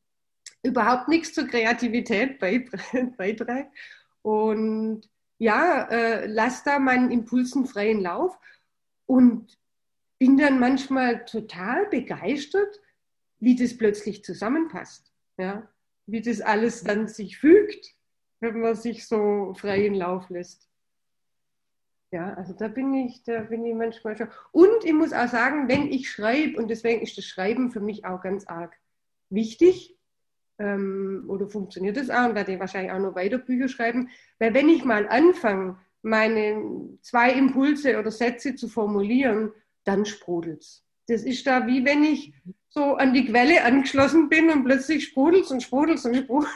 überhaupt nichts zur Kreativität *laughs* beiträgt. Und ja, äh, lass da meinen Impulsen freien Lauf und bin dann manchmal total begeistert, wie das plötzlich zusammenpasst. Ja? Wie das alles dann sich fügt, wenn man sich so freien Lauf lässt. Ja, also da bin ich, da bin ich manchmal schon. Und ich muss auch sagen, wenn ich schreibe, und deswegen ist das Schreiben für mich auch ganz arg wichtig, ähm, oder funktioniert das auch und werde ich wahrscheinlich auch noch weiter Bücher schreiben, weil wenn ich mal anfange, meine zwei Impulse oder Sätze zu formulieren, dann sprudelt es. Das ist da wie wenn ich so an die Quelle angeschlossen bin und plötzlich sprudelt und sprudelt und sprudelt.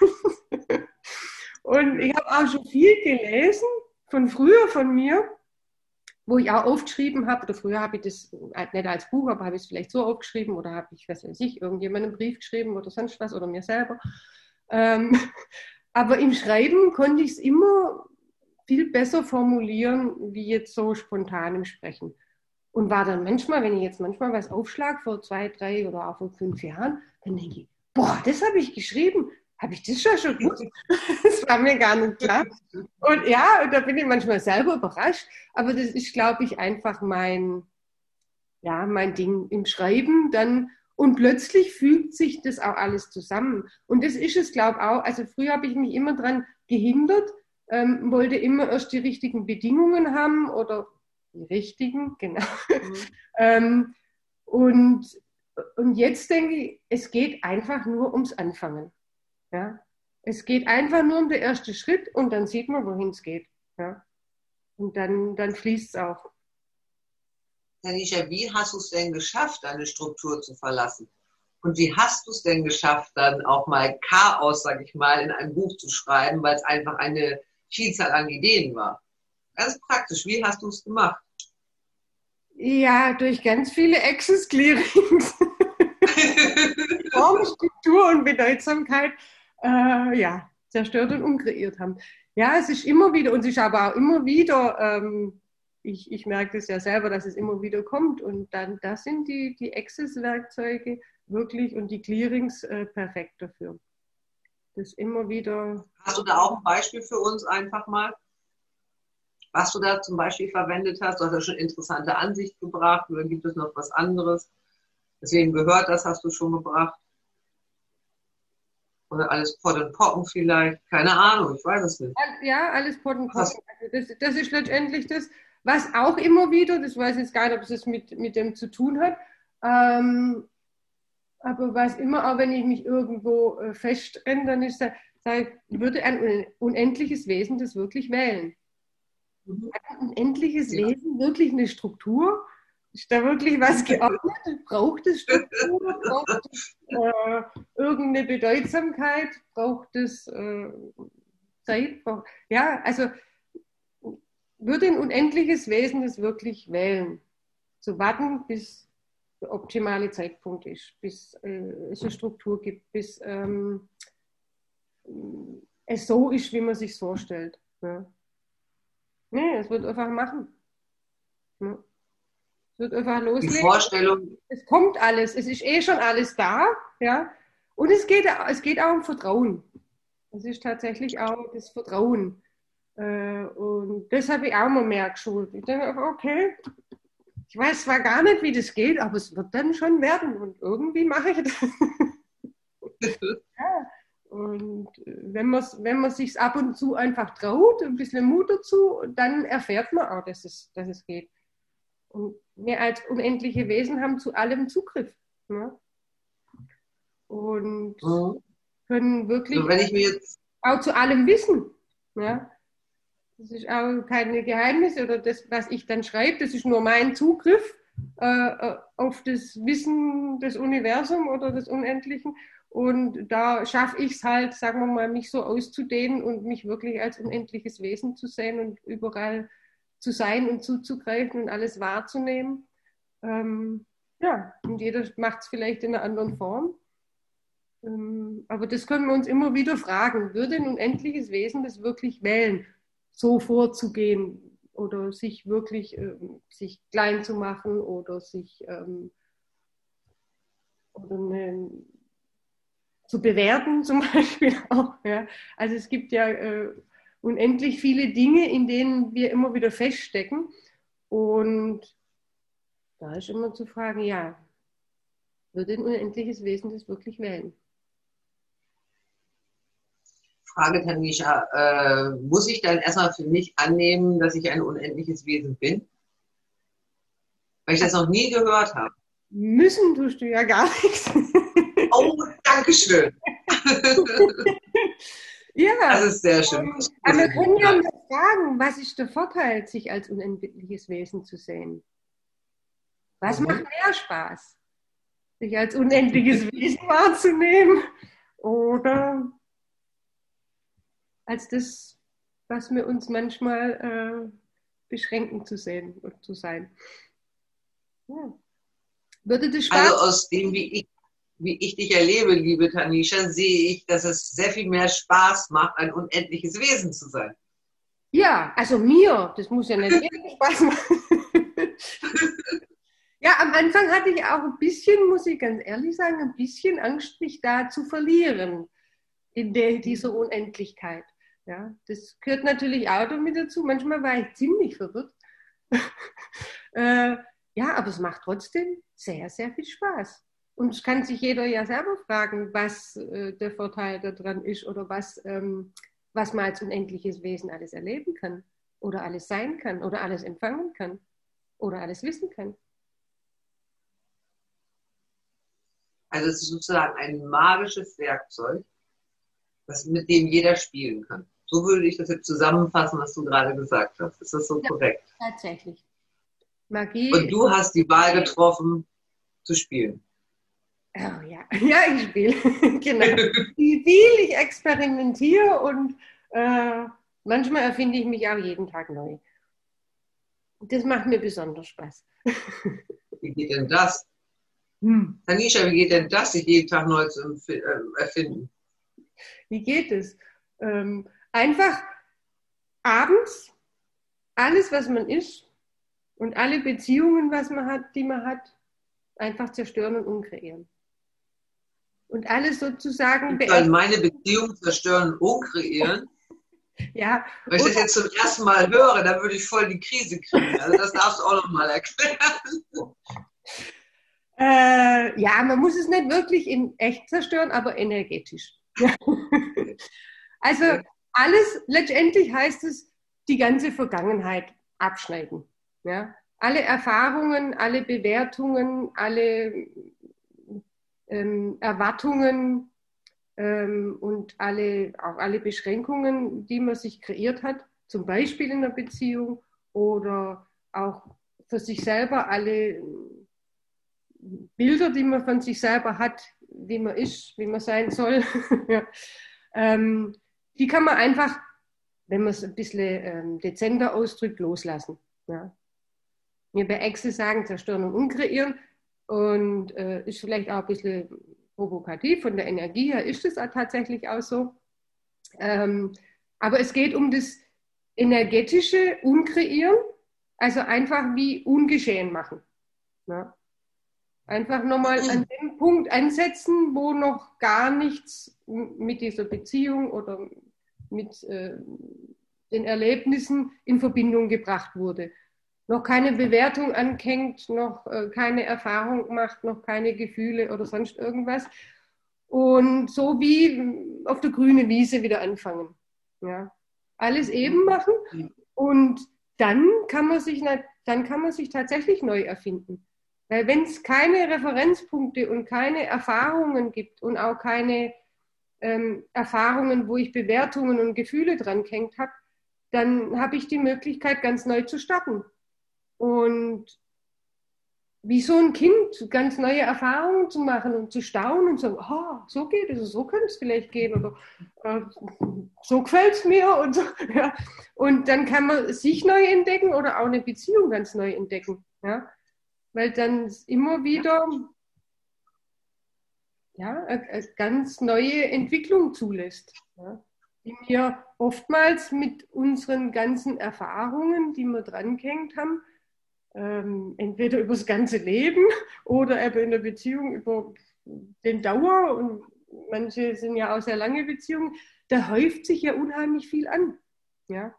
*laughs* Und ich habe auch schon viel gelesen von früher von mir, wo ich auch aufgeschrieben habe, oder früher habe ich das nicht als Buch, aber habe ich es vielleicht so aufgeschrieben oder habe ich, was weiß ich, irgendjemandem einen Brief geschrieben oder sonst was oder mir selber. Ähm, *laughs* aber im Schreiben konnte ich es immer viel besser formulieren, wie jetzt so spontan im Sprechen. Und war dann manchmal, wenn ich jetzt manchmal was aufschlag vor zwei, drei oder auch vor fünf Jahren, dann denke ich, boah, das habe ich geschrieben. Habe ich das schon schon gewusst? *laughs* das war mir gar nicht klar. Und ja, da bin ich manchmal selber überrascht. Aber das ist, glaube ich, einfach mein, ja, mein Ding im Schreiben. Dann und plötzlich fügt sich das auch alles zusammen. Und das ist es, glaube ich, auch. Also früher habe ich mich immer daran gehindert, ähm, wollte immer erst die richtigen Bedingungen haben oder die richtigen, genau. Mhm. *laughs* ähm, und, und jetzt denke ich, es geht einfach nur ums Anfangen. Ja? Es geht einfach nur um den ersten Schritt und dann sieht man, wohin es geht. Ja? Und dann, dann fließt es auch. Tanisha, wie hast du es denn geschafft, deine Struktur zu verlassen? Und wie hast du es denn geschafft, dann auch mal Chaos, sag ich mal, in ein Buch zu schreiben, weil es einfach eine Vielzahl an Ideen war? Ganz praktisch, wie hast du es gemacht? Ja, durch ganz viele Access Clearings. *laughs* Form, Struktur und Bedeutsamkeit äh, ja, zerstört und umkreiert haben. Ja, es ist immer wieder, und es ist aber auch immer wieder, ähm, ich, ich merke es ja selber, dass es immer wieder kommt. Und dann, das sind die, die Access-Werkzeuge wirklich und die Clearings äh, perfekt dafür. Das immer wieder. Hast du da auch ein Beispiel für uns einfach mal? Was du da zum Beispiel verwendet hast? Du hast ja schon interessante Ansicht gebracht oder gibt es noch was anderes? Deswegen gehört, das hast du schon gebracht. Oder alles Pot und Pocken vielleicht. Keine Ahnung, ich weiß es nicht. Ja, alles Pot und Pocken. Also das, das ist letztendlich das, was auch immer wieder, das weiß ich jetzt gar nicht, ob es das mit, mit dem zu tun hat, ähm, aber was immer, auch wenn ich mich irgendwo äh, festtrenne, dann ist da, da würde ein unendliches Wesen das wirklich wählen. Mhm. Ein unendliches ja. Wesen wirklich eine Struktur? Ist da wirklich was *laughs* geordnet? Braucht es Struktur? Braucht es äh, irgendeine Bedeutsamkeit? Braucht es äh, Zeit? Braucht, ja, also würde ein unendliches Wesen das wirklich wählen? Zu warten, bis der optimale Zeitpunkt ist, bis äh, es eine Struktur gibt, bis ähm, es so ist, wie man sich vorstellt. Ja. Nee, es wird einfach machen. Es wird einfach loslegen. Die Vorstellung. Es kommt alles, es ist eh schon alles da. Ja? Und es geht, es geht auch um Vertrauen. Es ist tatsächlich auch das Vertrauen. Äh, und das habe ich auch mal mehr geschult. Ich denke, okay, ich weiß zwar gar nicht, wie das geht, aber es wird dann schon werden. Und irgendwie mache ich das. *laughs* ja. Und wenn man wenn man sich ab und zu einfach traut, ein bisschen Mut dazu, dann erfährt man auch, dass es, dass es geht. Und wir als unendliche Wesen haben zu allem Zugriff. Ne? Und mhm. können wirklich also auch zu allem wissen. Ja? Das ist auch keine Geheimnisse oder das, was ich dann schreibe, das ist nur mein Zugriff äh, äh auf das Wissen des Universums oder des Unendlichen. Und da schaffe ich es halt, sagen wir mal, mich so auszudehnen und mich wirklich als unendliches Wesen zu sehen und überall zu sein und zuzugreifen und alles wahrzunehmen. Ähm, ja, und jeder macht es vielleicht in einer anderen Form. Ähm, aber das können wir uns immer wieder fragen. Würde ein unendliches Wesen das wirklich wählen, so vorzugehen oder sich wirklich äh, sich klein zu machen oder sich ähm, oder eine, zu bewerten zum *laughs* Beispiel auch. Ja. Also es gibt ja äh, unendlich viele Dinge, in denen wir immer wieder feststecken. Und da ist immer zu fragen, ja, würde ein unendliches Wesen das wirklich wählen? Frage, Tanisha, äh, muss ich dann erstmal für mich annehmen, dass ich ein unendliches Wesen bin? Weil ich das noch nie gehört habe. Müssen tust du ja gar *laughs* nichts. Oh, danke schön. *laughs* ja. Das ist sehr schön. Aber wir können ja mal fragen, was ist der Vorteil, sich als unendliches Wesen zu sehen? Was mhm. macht mehr Spaß? Sich als unendliches *laughs* Wesen wahrzunehmen oder als das, was wir uns manchmal äh, beschränken zu sehen und zu sein. Ja. Würde das Spaß also aus dem, wie ich, wie ich dich erlebe, liebe Tanisha, sehe ich, dass es sehr viel mehr Spaß macht, ein unendliches Wesen zu sein. Ja, also mir, das muss ja nicht *laughs* Spaß machen. *laughs* ja, am Anfang hatte ich auch ein bisschen, muss ich ganz ehrlich sagen, ein bisschen Angst, mich da zu verlieren in der, dieser Unendlichkeit. Ja, das gehört natürlich auch damit dazu. Manchmal war ich ziemlich verwirrt. *laughs* äh, ja, aber es macht trotzdem sehr, sehr viel Spaß. Und es kann sich jeder ja selber fragen, was äh, der Vorteil daran ist oder was, ähm, was man als unendliches Wesen alles erleben kann oder alles sein kann oder alles empfangen kann oder alles wissen kann. Also es ist sozusagen ein magisches Werkzeug, das, mit dem jeder spielen kann. So würde ich das jetzt zusammenfassen, was du gerade gesagt hast. Ist das so ja, korrekt? Tatsächlich. Magie. Und du hast die Wahl getroffen, zu spielen. Oh ja, *laughs* ja, ich spiele. *laughs* genau. *laughs* Wie viel ich experimentiere und äh, manchmal erfinde ich mich auch jeden Tag neu. Das macht mir besonders Spaß. wie geht denn das? Hm. Tanisha, wie geht denn das, sich jeden Tag neu zu äh, erfinden? Wie geht es? Ähm, einfach abends alles, was man ist und alle Beziehungen, was man hat, die man hat, einfach zerstören und umkreieren. Und alles sozusagen. Soll meine Beziehung zerstören und umkreieren? ja. Wenn ich das jetzt zum ersten Mal höre, dann würde ich voll die Krise kriegen. Also das darfst du auch noch mal erklären. Äh, ja, man muss es nicht wirklich in echt zerstören, aber energetisch. *laughs* also alles, letztendlich heißt es, die ganze Vergangenheit abschneiden. Ja? Alle Erfahrungen, alle Bewertungen, alle ähm, Erwartungen ähm, und alle, auch alle Beschränkungen, die man sich kreiert hat, zum Beispiel in einer Beziehung oder auch für sich selber alle Bilder, die man von sich selber hat, wie man ist, wie man sein soll, *laughs* ja. ähm, die kann man einfach, wenn man es ein bisschen ähm, dezenter ausdrückt, loslassen. Ja. Wir bei Excel sagen, zerstören und unkreieren und äh, ist vielleicht auch ein bisschen provokativ. Von der Energie her ist es tatsächlich auch so. Ähm, aber es geht um das energetische Unkreieren, also einfach wie ungeschehen machen. Ja. Einfach nochmal an dem Punkt ansetzen, wo noch gar nichts mit dieser Beziehung oder mit äh, den Erlebnissen in Verbindung gebracht wurde. Noch keine Bewertung ankennt, noch äh, keine Erfahrung macht, noch keine Gefühle oder sonst irgendwas. Und so wie auf der grünen Wiese wieder anfangen. Ja. Alles eben machen und dann kann man sich, dann kann man sich tatsächlich neu erfinden. Weil wenn es keine Referenzpunkte und keine Erfahrungen gibt und auch keine ähm, Erfahrungen, wo ich Bewertungen und Gefühle dran gehängt habe, dann habe ich die Möglichkeit, ganz neu zu starten. Und wie so ein Kind ganz neue Erfahrungen zu machen und zu staunen und zu sagen, oh, so geht es, so könnte es vielleicht gehen oder äh, so gefällt es mir *laughs* und so. Ja. Und dann kann man sich neu entdecken oder auch eine Beziehung ganz neu entdecken. Ja weil dann immer wieder ja, eine ganz neue Entwicklung zulässt. Ja, die wir oftmals mit unseren ganzen Erfahrungen, die wir dran gehängt haben, ähm, entweder über das ganze Leben oder eben in der Beziehung über den Dauer und manche sind ja auch sehr lange Beziehungen, da häuft sich ja unheimlich viel an. Ja?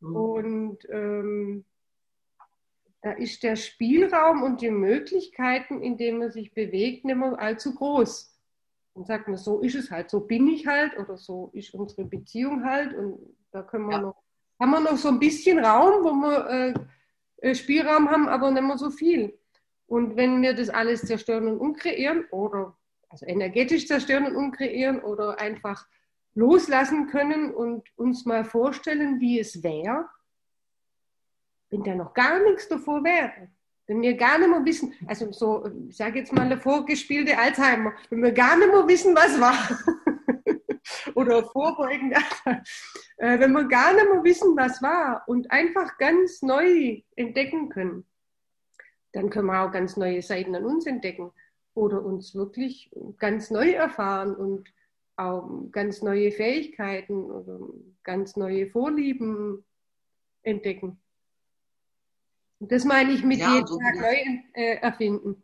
Mhm. Und ähm, da ist der Spielraum und die Möglichkeiten, in denen man sich bewegt, nicht mehr allzu groß. Und sagt man, so ist es halt, so bin ich halt oder so ist unsere Beziehung halt und da können wir ja. noch, haben wir noch so ein bisschen Raum, wo wir äh, äh, Spielraum haben, aber nicht mehr so viel. Und wenn wir das alles zerstören und umkreieren oder also energetisch zerstören und umkreieren oder einfach loslassen können und uns mal vorstellen, wie es wäre, wenn da noch gar nichts davor wäre, wenn wir gar nicht mehr wissen, also so, ich sage jetzt mal, der vorgespielte Alzheimer, wenn wir gar nicht mehr wissen, was war, *laughs* oder vorbeugende *laughs* äh, wenn wir gar nicht mehr wissen, was war und einfach ganz neu entdecken können, dann können wir auch ganz neue Seiten an uns entdecken oder uns wirklich ganz neu erfahren und auch ganz neue Fähigkeiten oder ganz neue Vorlieben entdecken. Und das meine ich mit ja, jedem so Tag neu äh, erfinden.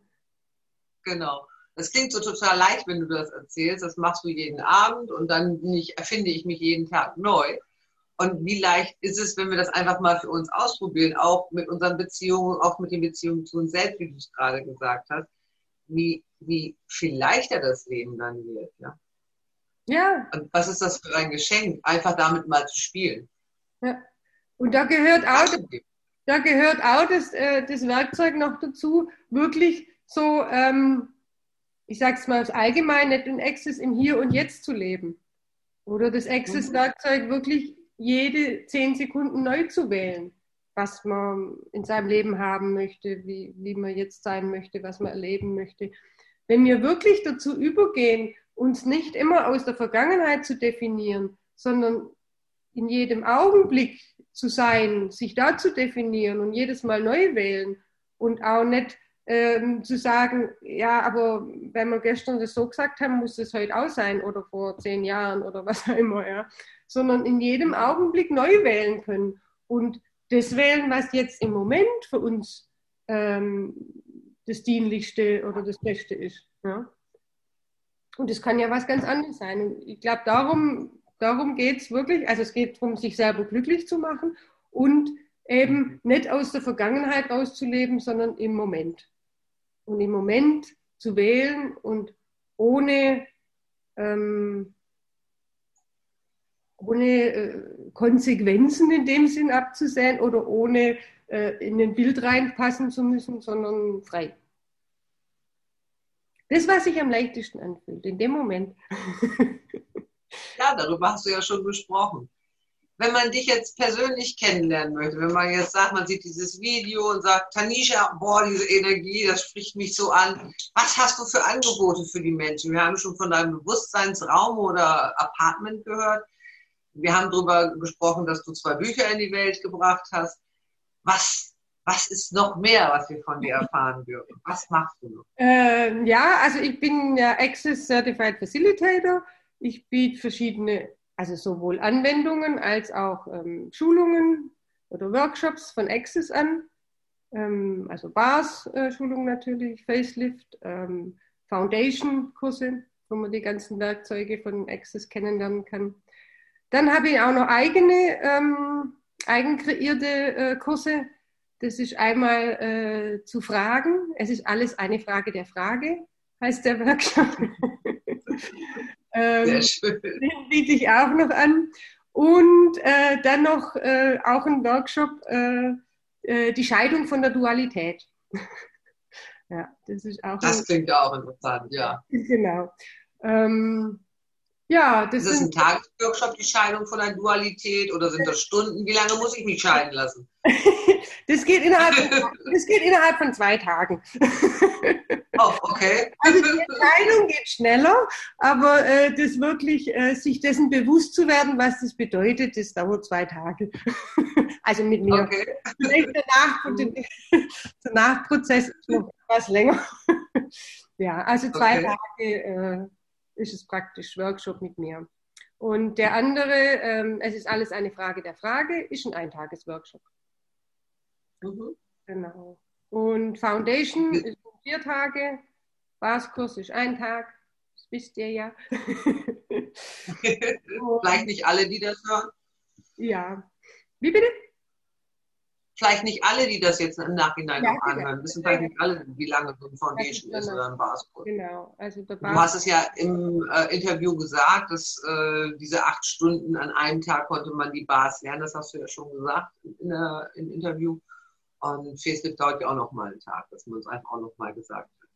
Genau. Das klingt so total leicht, wenn du das erzählst. Das machst du jeden Abend und dann nicht, erfinde ich mich jeden Tag neu. Und wie leicht ist es, wenn wir das einfach mal für uns ausprobieren, auch mit unseren Beziehungen, auch mit den Beziehungen zu uns selbst, wie du es gerade gesagt hast, wie, wie viel leichter das Leben dann wird. Ja? ja. Und was ist das für ein Geschenk, einfach damit mal zu spielen? Ja. Und da gehört auch, da gehört auch das, äh, das Werkzeug noch dazu, wirklich so, ähm, ich sage es mal allgemein, nicht in Access im Hier und Jetzt zu leben. Oder das Access-Werkzeug wirklich jede zehn Sekunden neu zu wählen, was man in seinem Leben haben möchte, wie, wie man jetzt sein möchte, was man erleben möchte. Wenn wir wirklich dazu übergehen, uns nicht immer aus der Vergangenheit zu definieren, sondern in jedem Augenblick zu sein, sich da zu definieren und jedes Mal neu wählen und auch nicht ähm, zu sagen, ja, aber wenn wir gestern das so gesagt haben, muss es heute auch sein oder vor zehn Jahren oder *laughs* was auch immer, ja, sondern in jedem Augenblick neu wählen können und das wählen, was jetzt im Moment für uns ähm, das Dienlichste oder das Beste ist. Ja. Und es kann ja was ganz anderes sein. Und ich glaube, darum Darum geht es wirklich. Also es geht darum, sich selber glücklich zu machen und eben nicht aus der Vergangenheit rauszuleben, sondern im Moment. Und im Moment zu wählen und ohne, ähm, ohne äh, Konsequenzen in dem Sinn abzusehen oder ohne äh, in ein Bild reinpassen zu müssen, sondern frei. Das, was sich am leichtesten anfühlt, in dem Moment. *laughs* Ja, darüber hast du ja schon gesprochen. Wenn man dich jetzt persönlich kennenlernen möchte, wenn man jetzt sagt, man sieht dieses Video und sagt, Tanisha, boah, diese Energie, das spricht mich so an. Was hast du für Angebote für die Menschen? Wir haben schon von deinem Bewusstseinsraum oder Apartment gehört. Wir haben darüber gesprochen, dass du zwei Bücher in die Welt gebracht hast. Was, was ist noch mehr, was wir von dir erfahren dürfen? Was machst du noch? Äh, ja, also ich bin ja Access Certified Facilitator. Ich biete verschiedene, also sowohl Anwendungen als auch ähm, Schulungen oder Workshops von Access an. Ähm, also Bars-Schulung äh, natürlich, Facelift, ähm, Foundation-Kurse, wo man die ganzen Werkzeuge von Access kennenlernen kann. Dann habe ich auch noch eigene, ähm, eigen kreierte äh, Kurse. Das ist einmal äh, zu Fragen. Es ist alles eine Frage der Frage, heißt der Workshop. *laughs* Ähm, Sehr schön. Den biete ich auch noch an. Und äh, dann noch äh, auch ein Workshop, äh, äh die Scheidung von der Dualität. *laughs* ja, das ist auch. Das klingt ja auch interessant, ja. Genau. Ähm, ja, das ist das ein Tagesworkshop, die Scheidung von der Dualität, oder sind das Stunden? Wie lange muss ich mich scheiden lassen? *laughs* das, geht innerhalb von, *laughs* das geht innerhalb von zwei Tagen. *laughs* Oh, okay. Also die *laughs* Entscheidung geht schneller, aber äh, das wirklich, äh, sich dessen bewusst zu werden, was das bedeutet, das dauert zwei Tage. also mit mir. Okay. Der, Nach der Nachprozess ist noch etwas länger. ja, also zwei okay. Tage äh, ist es praktisch Workshop mit mir. Und der andere, ähm, es ist alles eine Frage der Frage, ist ein Eintagesworkshop. Mhm. Genau. Und Foundation ist vier Tage, Baskurs ist ein Tag, das wisst ihr ja. *laughs* Vielleicht nicht alle, die das hören. Ja. Wie bitte? Vielleicht nicht alle, die das jetzt im Nachhinein ja, noch anhören, wissen vielleicht nicht alle, wie lange so ein Foundation ist oder ein Baskurs. Genau. Also der du hast es ja im äh, Interview gesagt, dass äh, diese acht Stunden an einem Tag konnte man die Bars lernen. Das hast du ja schon gesagt in der, im Interview. Und Facebook dauert ja auch noch mal einen Tag, dass man es einfach auch noch mal gesagt hat.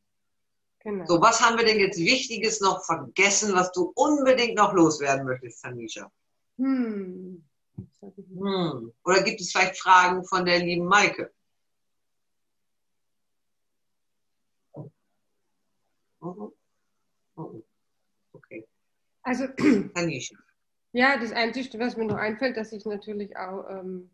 Genau. So, was haben wir denn jetzt Wichtiges noch vergessen, was du unbedingt noch loswerden möchtest, Tanisha? Hm. Hm. Oder gibt es vielleicht Fragen von der lieben Maike? Oh. Oh. Oh. Okay. Also, *clears throat* Tanisha. Ja, das Einzige, was mir noch einfällt, dass ich natürlich auch ähm,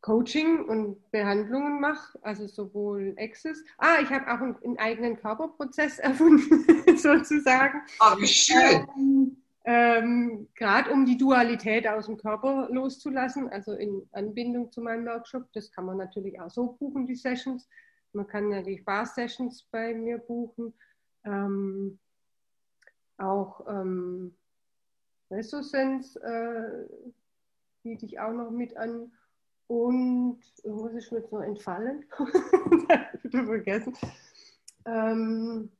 Coaching und Behandlungen mache, also sowohl Access. Ah, ich habe auch einen, einen, eigenen Körperprozess *laughs* erfunden, sozusagen. Oh, wie schön. Ähm, ähm, Gerade um die Dualität aus dem Körper loszulassen, also in Anbindung zu meinem Workshop. Das kann man natürlich auch so buchen, die Sessions. Man kann ja die Bar-Sessions bei mir buchen. Ähm, auch ähm, Resonanz äh, biete ich auch noch mit an. Und irgendwas ist mir jetzt noch entfallen. *laughs* Wieder vergessen. Ähm,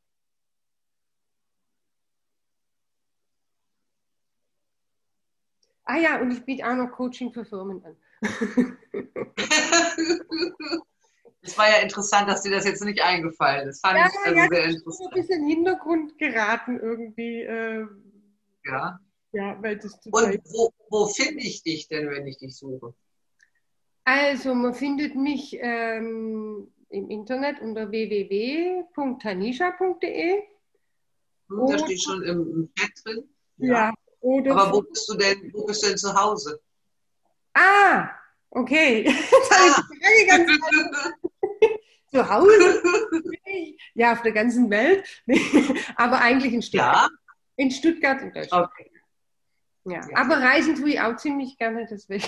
ah ja, und ich biete auch noch Coaching für Firmen an. *laughs* Es war ja interessant, dass dir das jetzt nicht eingefallen ist. Fand ja, ich also ja, sehr interessant. ein bisschen in den Hintergrund geraten irgendwie. Äh, Ja. ja, weil das Und wo, wo finde ich dich denn, wenn ich dich suche? Also, man findet mich ähm, im Internet unter www.tanisha.de. Hm, Da steht schon im, Chat drin. Ja. Oder Aber wo bist du denn, wo bist du denn zu Hause? Ah, okay. *laughs* Jetzt habe ich die Frage ganz *laughs* zu Hause. Ja, auf der ganzen Welt. *laughs* Aber eigentlich in Stuttgart. ja, In Stuttgart in Deutschland. okay. Ja. Ja. Aber reisen tue ich auch ziemlich gerne, deswegen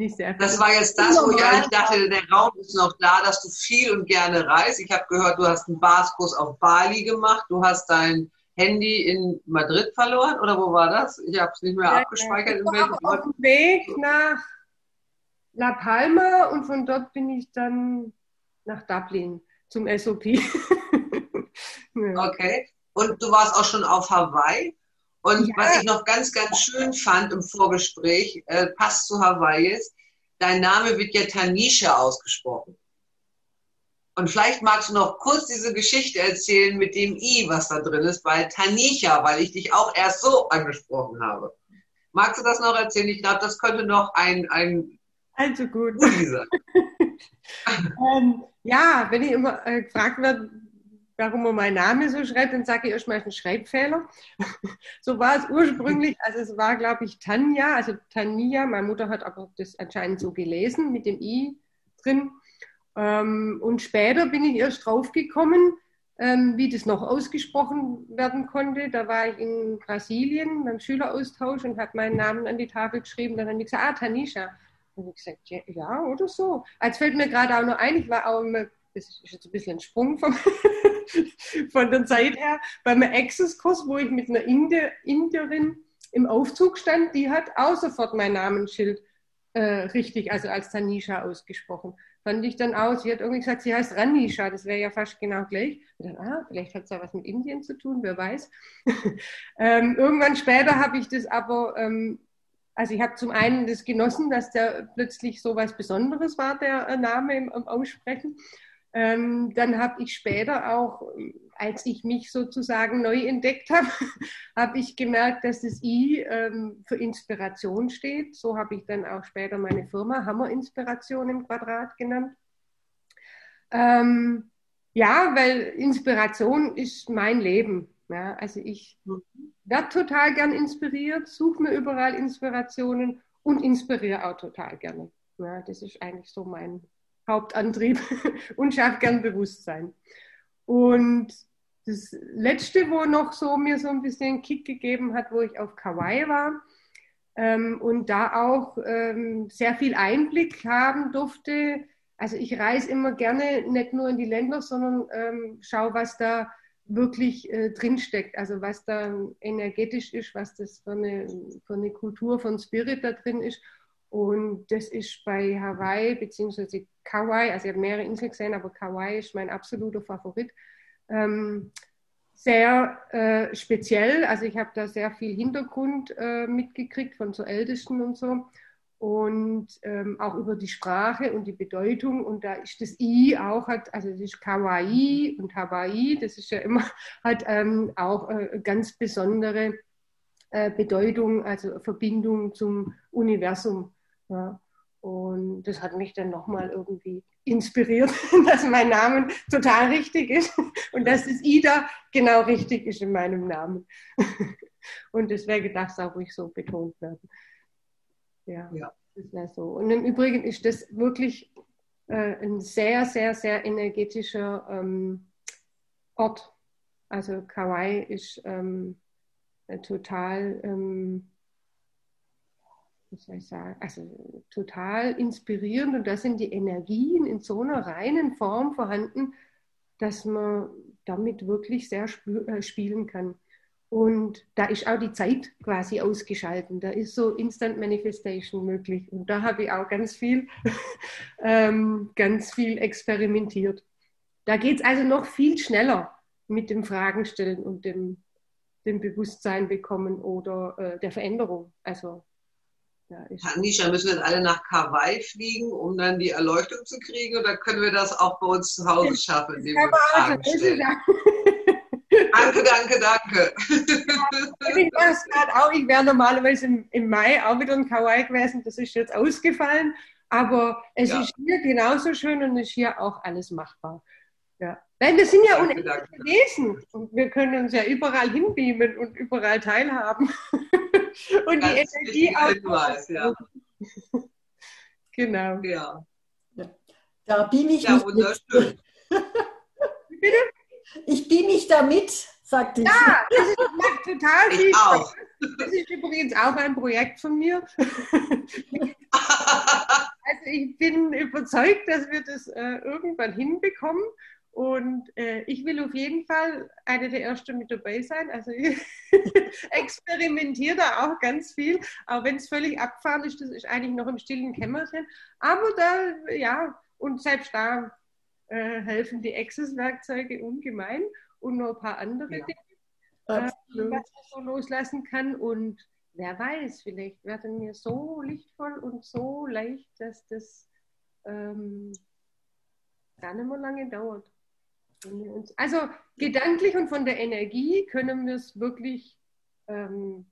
ich sehr Das war jetzt das, wo ich eigentlich dachte, der Raum ist noch da, dass du viel und gerne reist. Ich habe gehört, du hast einen Baskurs auf Bali gemacht, du hast dein Handy in Madrid verloren oder wo war das? Ich habe es nicht mehr Ja, abgespeichert. Ich war auf dem Weg nach La Palma und von dort bin ich dann nach Dublin zum SOP. *laughs* ja. Okay. Und du warst auch schon auf Hawaii. Und Ja. was ich noch ganz, ganz schön fand im Vorgespräch, äh, passt zu Hawaii ist, dein Name wird ja Tanisha ausgesprochen. Und vielleicht magst du noch kurz diese Geschichte erzählen mit dem I, was da drin ist, bei Tanisha, weil ich dich auch erst so angesprochen habe. Magst du das noch erzählen? Ich glaube, das könnte noch ein, ein Also gut. *laughs* Ähm, ja, wenn ich immer äh, gefragt werde, warum man meinen Namen so schreibt, dann sage ich erstmal einen Schreibfehler. *laughs* so war es ursprünglich. Also es war, glaube ich, Tanja, also Tanja. Meine Mutter hat aber das anscheinend so gelesen mit dem I drin. Ähm, und später bin ich erst draufgekommen, ähm, wie das noch ausgesprochen werden konnte. Da war ich in Brasilien beim Schüleraustausch und habe meinen Namen an die Tafel geschrieben. Dann haben die gesagt, ah, Tanisha. Und ich gesagt, ja, oder so. Als fällt mir gerade auch noch ein, ich war auch das ist jetzt ein bisschen ein Sprung vom, *laughs* von der Zeit her, beim Access-Kurs, wo ich mit einer Inde, Inderin im Aufzug stand, die hat auch sofort mein Namensschild äh, richtig, also als Tanisha ausgesprochen. Fand ich dann aus, sie hat irgendwie gesagt, sie heißt Ranisha, das wäre ja fast genau gleich. Dann, ah, vielleicht hat es ja was mit Indien zu tun, wer weiß. *laughs* ähm, irgendwann später habe ich das aber ähm, also ich habe zum einen das genossen, dass der plötzlich so was Besonderes war, der äh, Name im, im Aussprechen. Ähm, dann habe ich später auch, als ich mich sozusagen neu entdeckt habe, *laughs* habe ich gemerkt, dass das I ähm, für Inspiration steht. So habe ich dann auch später meine Firma Hammer Inspiration im Quadrat genannt. Ähm, ja, weil Inspiration ist mein Leben. Ja, also ich werde total gern inspiriert, suche mir überall Inspirationen und inspiriere auch total gerne. Ja, das ist eigentlich so mein Hauptantrieb *laughs* und schaffe gern Bewusstsein. Und das Letzte, wo noch so mir so ein bisschen Kick gegeben hat, wo ich auf Kauai war ähm, und da auch ähm, sehr viel Einblick haben durfte. Also ich reise immer gerne nicht nur in die Länder, sondern ähm, schaue, was da wirklich äh, drinsteckt, also was da energetisch ist, was das für eine, für eine Kultur von Spirit da drin ist. Und das ist bei Hawaii beziehungsweise Kauai, also ich habe mehrere Inseln gesehen, aber Kauai ist mein absoluter Favorit. Ähm, sehr äh, speziell, also ich habe da sehr viel Hintergrund äh, mitgekriegt von so Ältesten und so und ähm, auch über die Sprache und die Bedeutung. Und da ist das I auch, hat, also das ist Kawaii und Hawaii, das ist ja immer, *laughs* hat ähm, auch äh, ganz besondere äh, Bedeutung, also Verbindung zum Universum. Ja. Und das hat mich dann nochmal irgendwie inspiriert, *laughs* dass mein Name total richtig ist *laughs* und dass das Ida genau richtig ist in meinem Namen. *laughs* Und deswegen darf es auch ruhig so betont werden. Ja, Ja. das wäre so. Und im Übrigen ist das wirklich äh, ein sehr, sehr, sehr energetischer ähm, Ort. Also Kauai ist ähm, äh, total, ähm, wie soll ich sagen, also total inspirierend und da sind die Energien in so einer reinen Form vorhanden, dass man damit wirklich sehr äh, spielen kann. Und da ist auch die Zeit quasi ausgeschalten. Da ist so Instant Manifestation möglich. Und da habe ich auch ganz viel, *laughs* ähm, ganz viel experimentiert. Da geht es also noch viel schneller mit dem Fragen stellen und dem, dem Bewusstsein bekommen oder äh, der Veränderung. Also ist Tanisha, müssen wir jetzt alle nach Kauai fliegen, um dann die Erleuchtung zu kriegen? Oder können wir das auch bei uns zu Hause schaffen, indem wir Fragen stellen? Danke, danke, danke. Ich weiß gerade auch, ich wäre normalerweise im, im Mai auch wieder in Kauai gewesen, das ist jetzt ausgefallen, aber es Ja. ist hier genauso schön und ist hier auch alles machbar. Weil wir sind ja Danke, unendliche danke. Wesen und wir können uns ja überall hinbeamen und überall teilhaben. *laughs* und die Ganz Energie wichtiger auch. Hinweis, ja. *laughs* Genau. Ja, Da beam ich ja mich mit. wunderschön. Ich beam mich da mit, sagte ich. Ja, das ist, *laughs* macht total viel Ich. Spaß. Das ist übrigens auch ein Projekt von mir. Also ich bin überzeugt, dass wir das äh, irgendwann hinbekommen. Und äh, ich will auf jeden Fall eine der Ersten mit dabei sein. Also *laughs* ich experimentiere da auch ganz viel, auch wenn es völlig abgefahren ist. Das ist eigentlich noch im stillen Kämmerchen. Aber da, ja, und selbst da äh, helfen die Access-Werkzeuge ungemein und noch ein paar andere Ja. Dinge was Absolut. man so loslassen kann. Und wer weiß, vielleicht werden wir so lichtvoll und so leicht, dass das ähm, gar nicht mehr lange dauert. Wir also gedanklich und von der Energie können wir es wirklich ähm,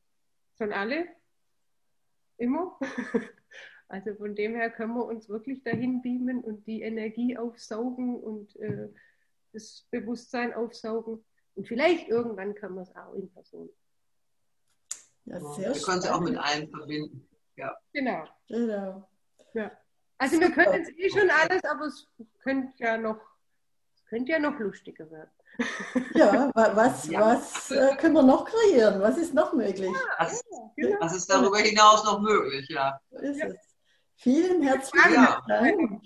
schon alle immer. *laughs* Also von dem her können wir uns wirklich dahin beamen und die Energie aufsaugen und äh, das Bewusstsein aufsaugen. Und vielleicht irgendwann kann man es auch in Person. Ja, Wir sehr können es auch mit allem verbinden. Genau. Genau. Also wir Super. können es eh schon alles, aber es könnte ja noch, könnte ja noch lustiger werden. Ja, wa- was, Ja. was äh, können wir noch kreieren? Was ist noch möglich? Was, Genau. was ist darüber hinaus noch möglich? Ja. So ist Ja. es. Vielen herzlichen Ja. Dank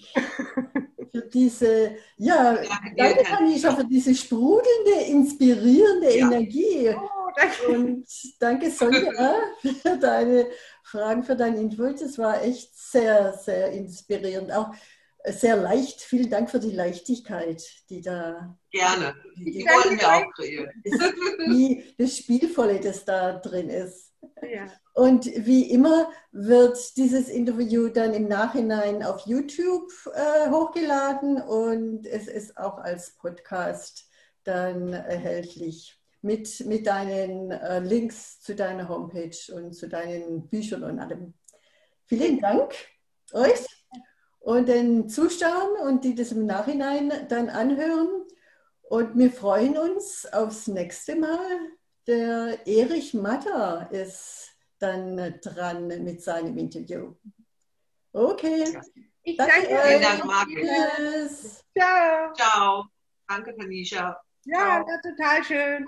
für diese, ja, Danke. Tanisha, für diese sprudelnde, inspirierende Ja. Energie. Oh, danke. Und danke Sonja *laughs* für deine Fragen, für deinen Input. Es war echt sehr, sehr inspirierend. Auch sehr leicht. Vielen Dank für die Leichtigkeit, die da Gerne. die, Die wollen wir auch kreieren. die, das Spielvolle, das da drin ist. Ja. Und wie immer wird dieses Interview dann im Nachhinein auf YouTube äh, hochgeladen und es ist auch als Podcast dann erhältlich mit, mit deinen äh, Links zu deiner Homepage und zu deinen Büchern und allem. Vielen Dank euch und den Zuschauern und die das im Nachhinein dann anhören. Und wir freuen uns aufs nächste Mal. Der Erich Matter ist dann dran mit seinem Interview. Okay. Ich Danke danke euch. Vielen. Dank, Margit. Tschüss. Ciao. Ciao. Danke, Tanisha. Ja, war total schön.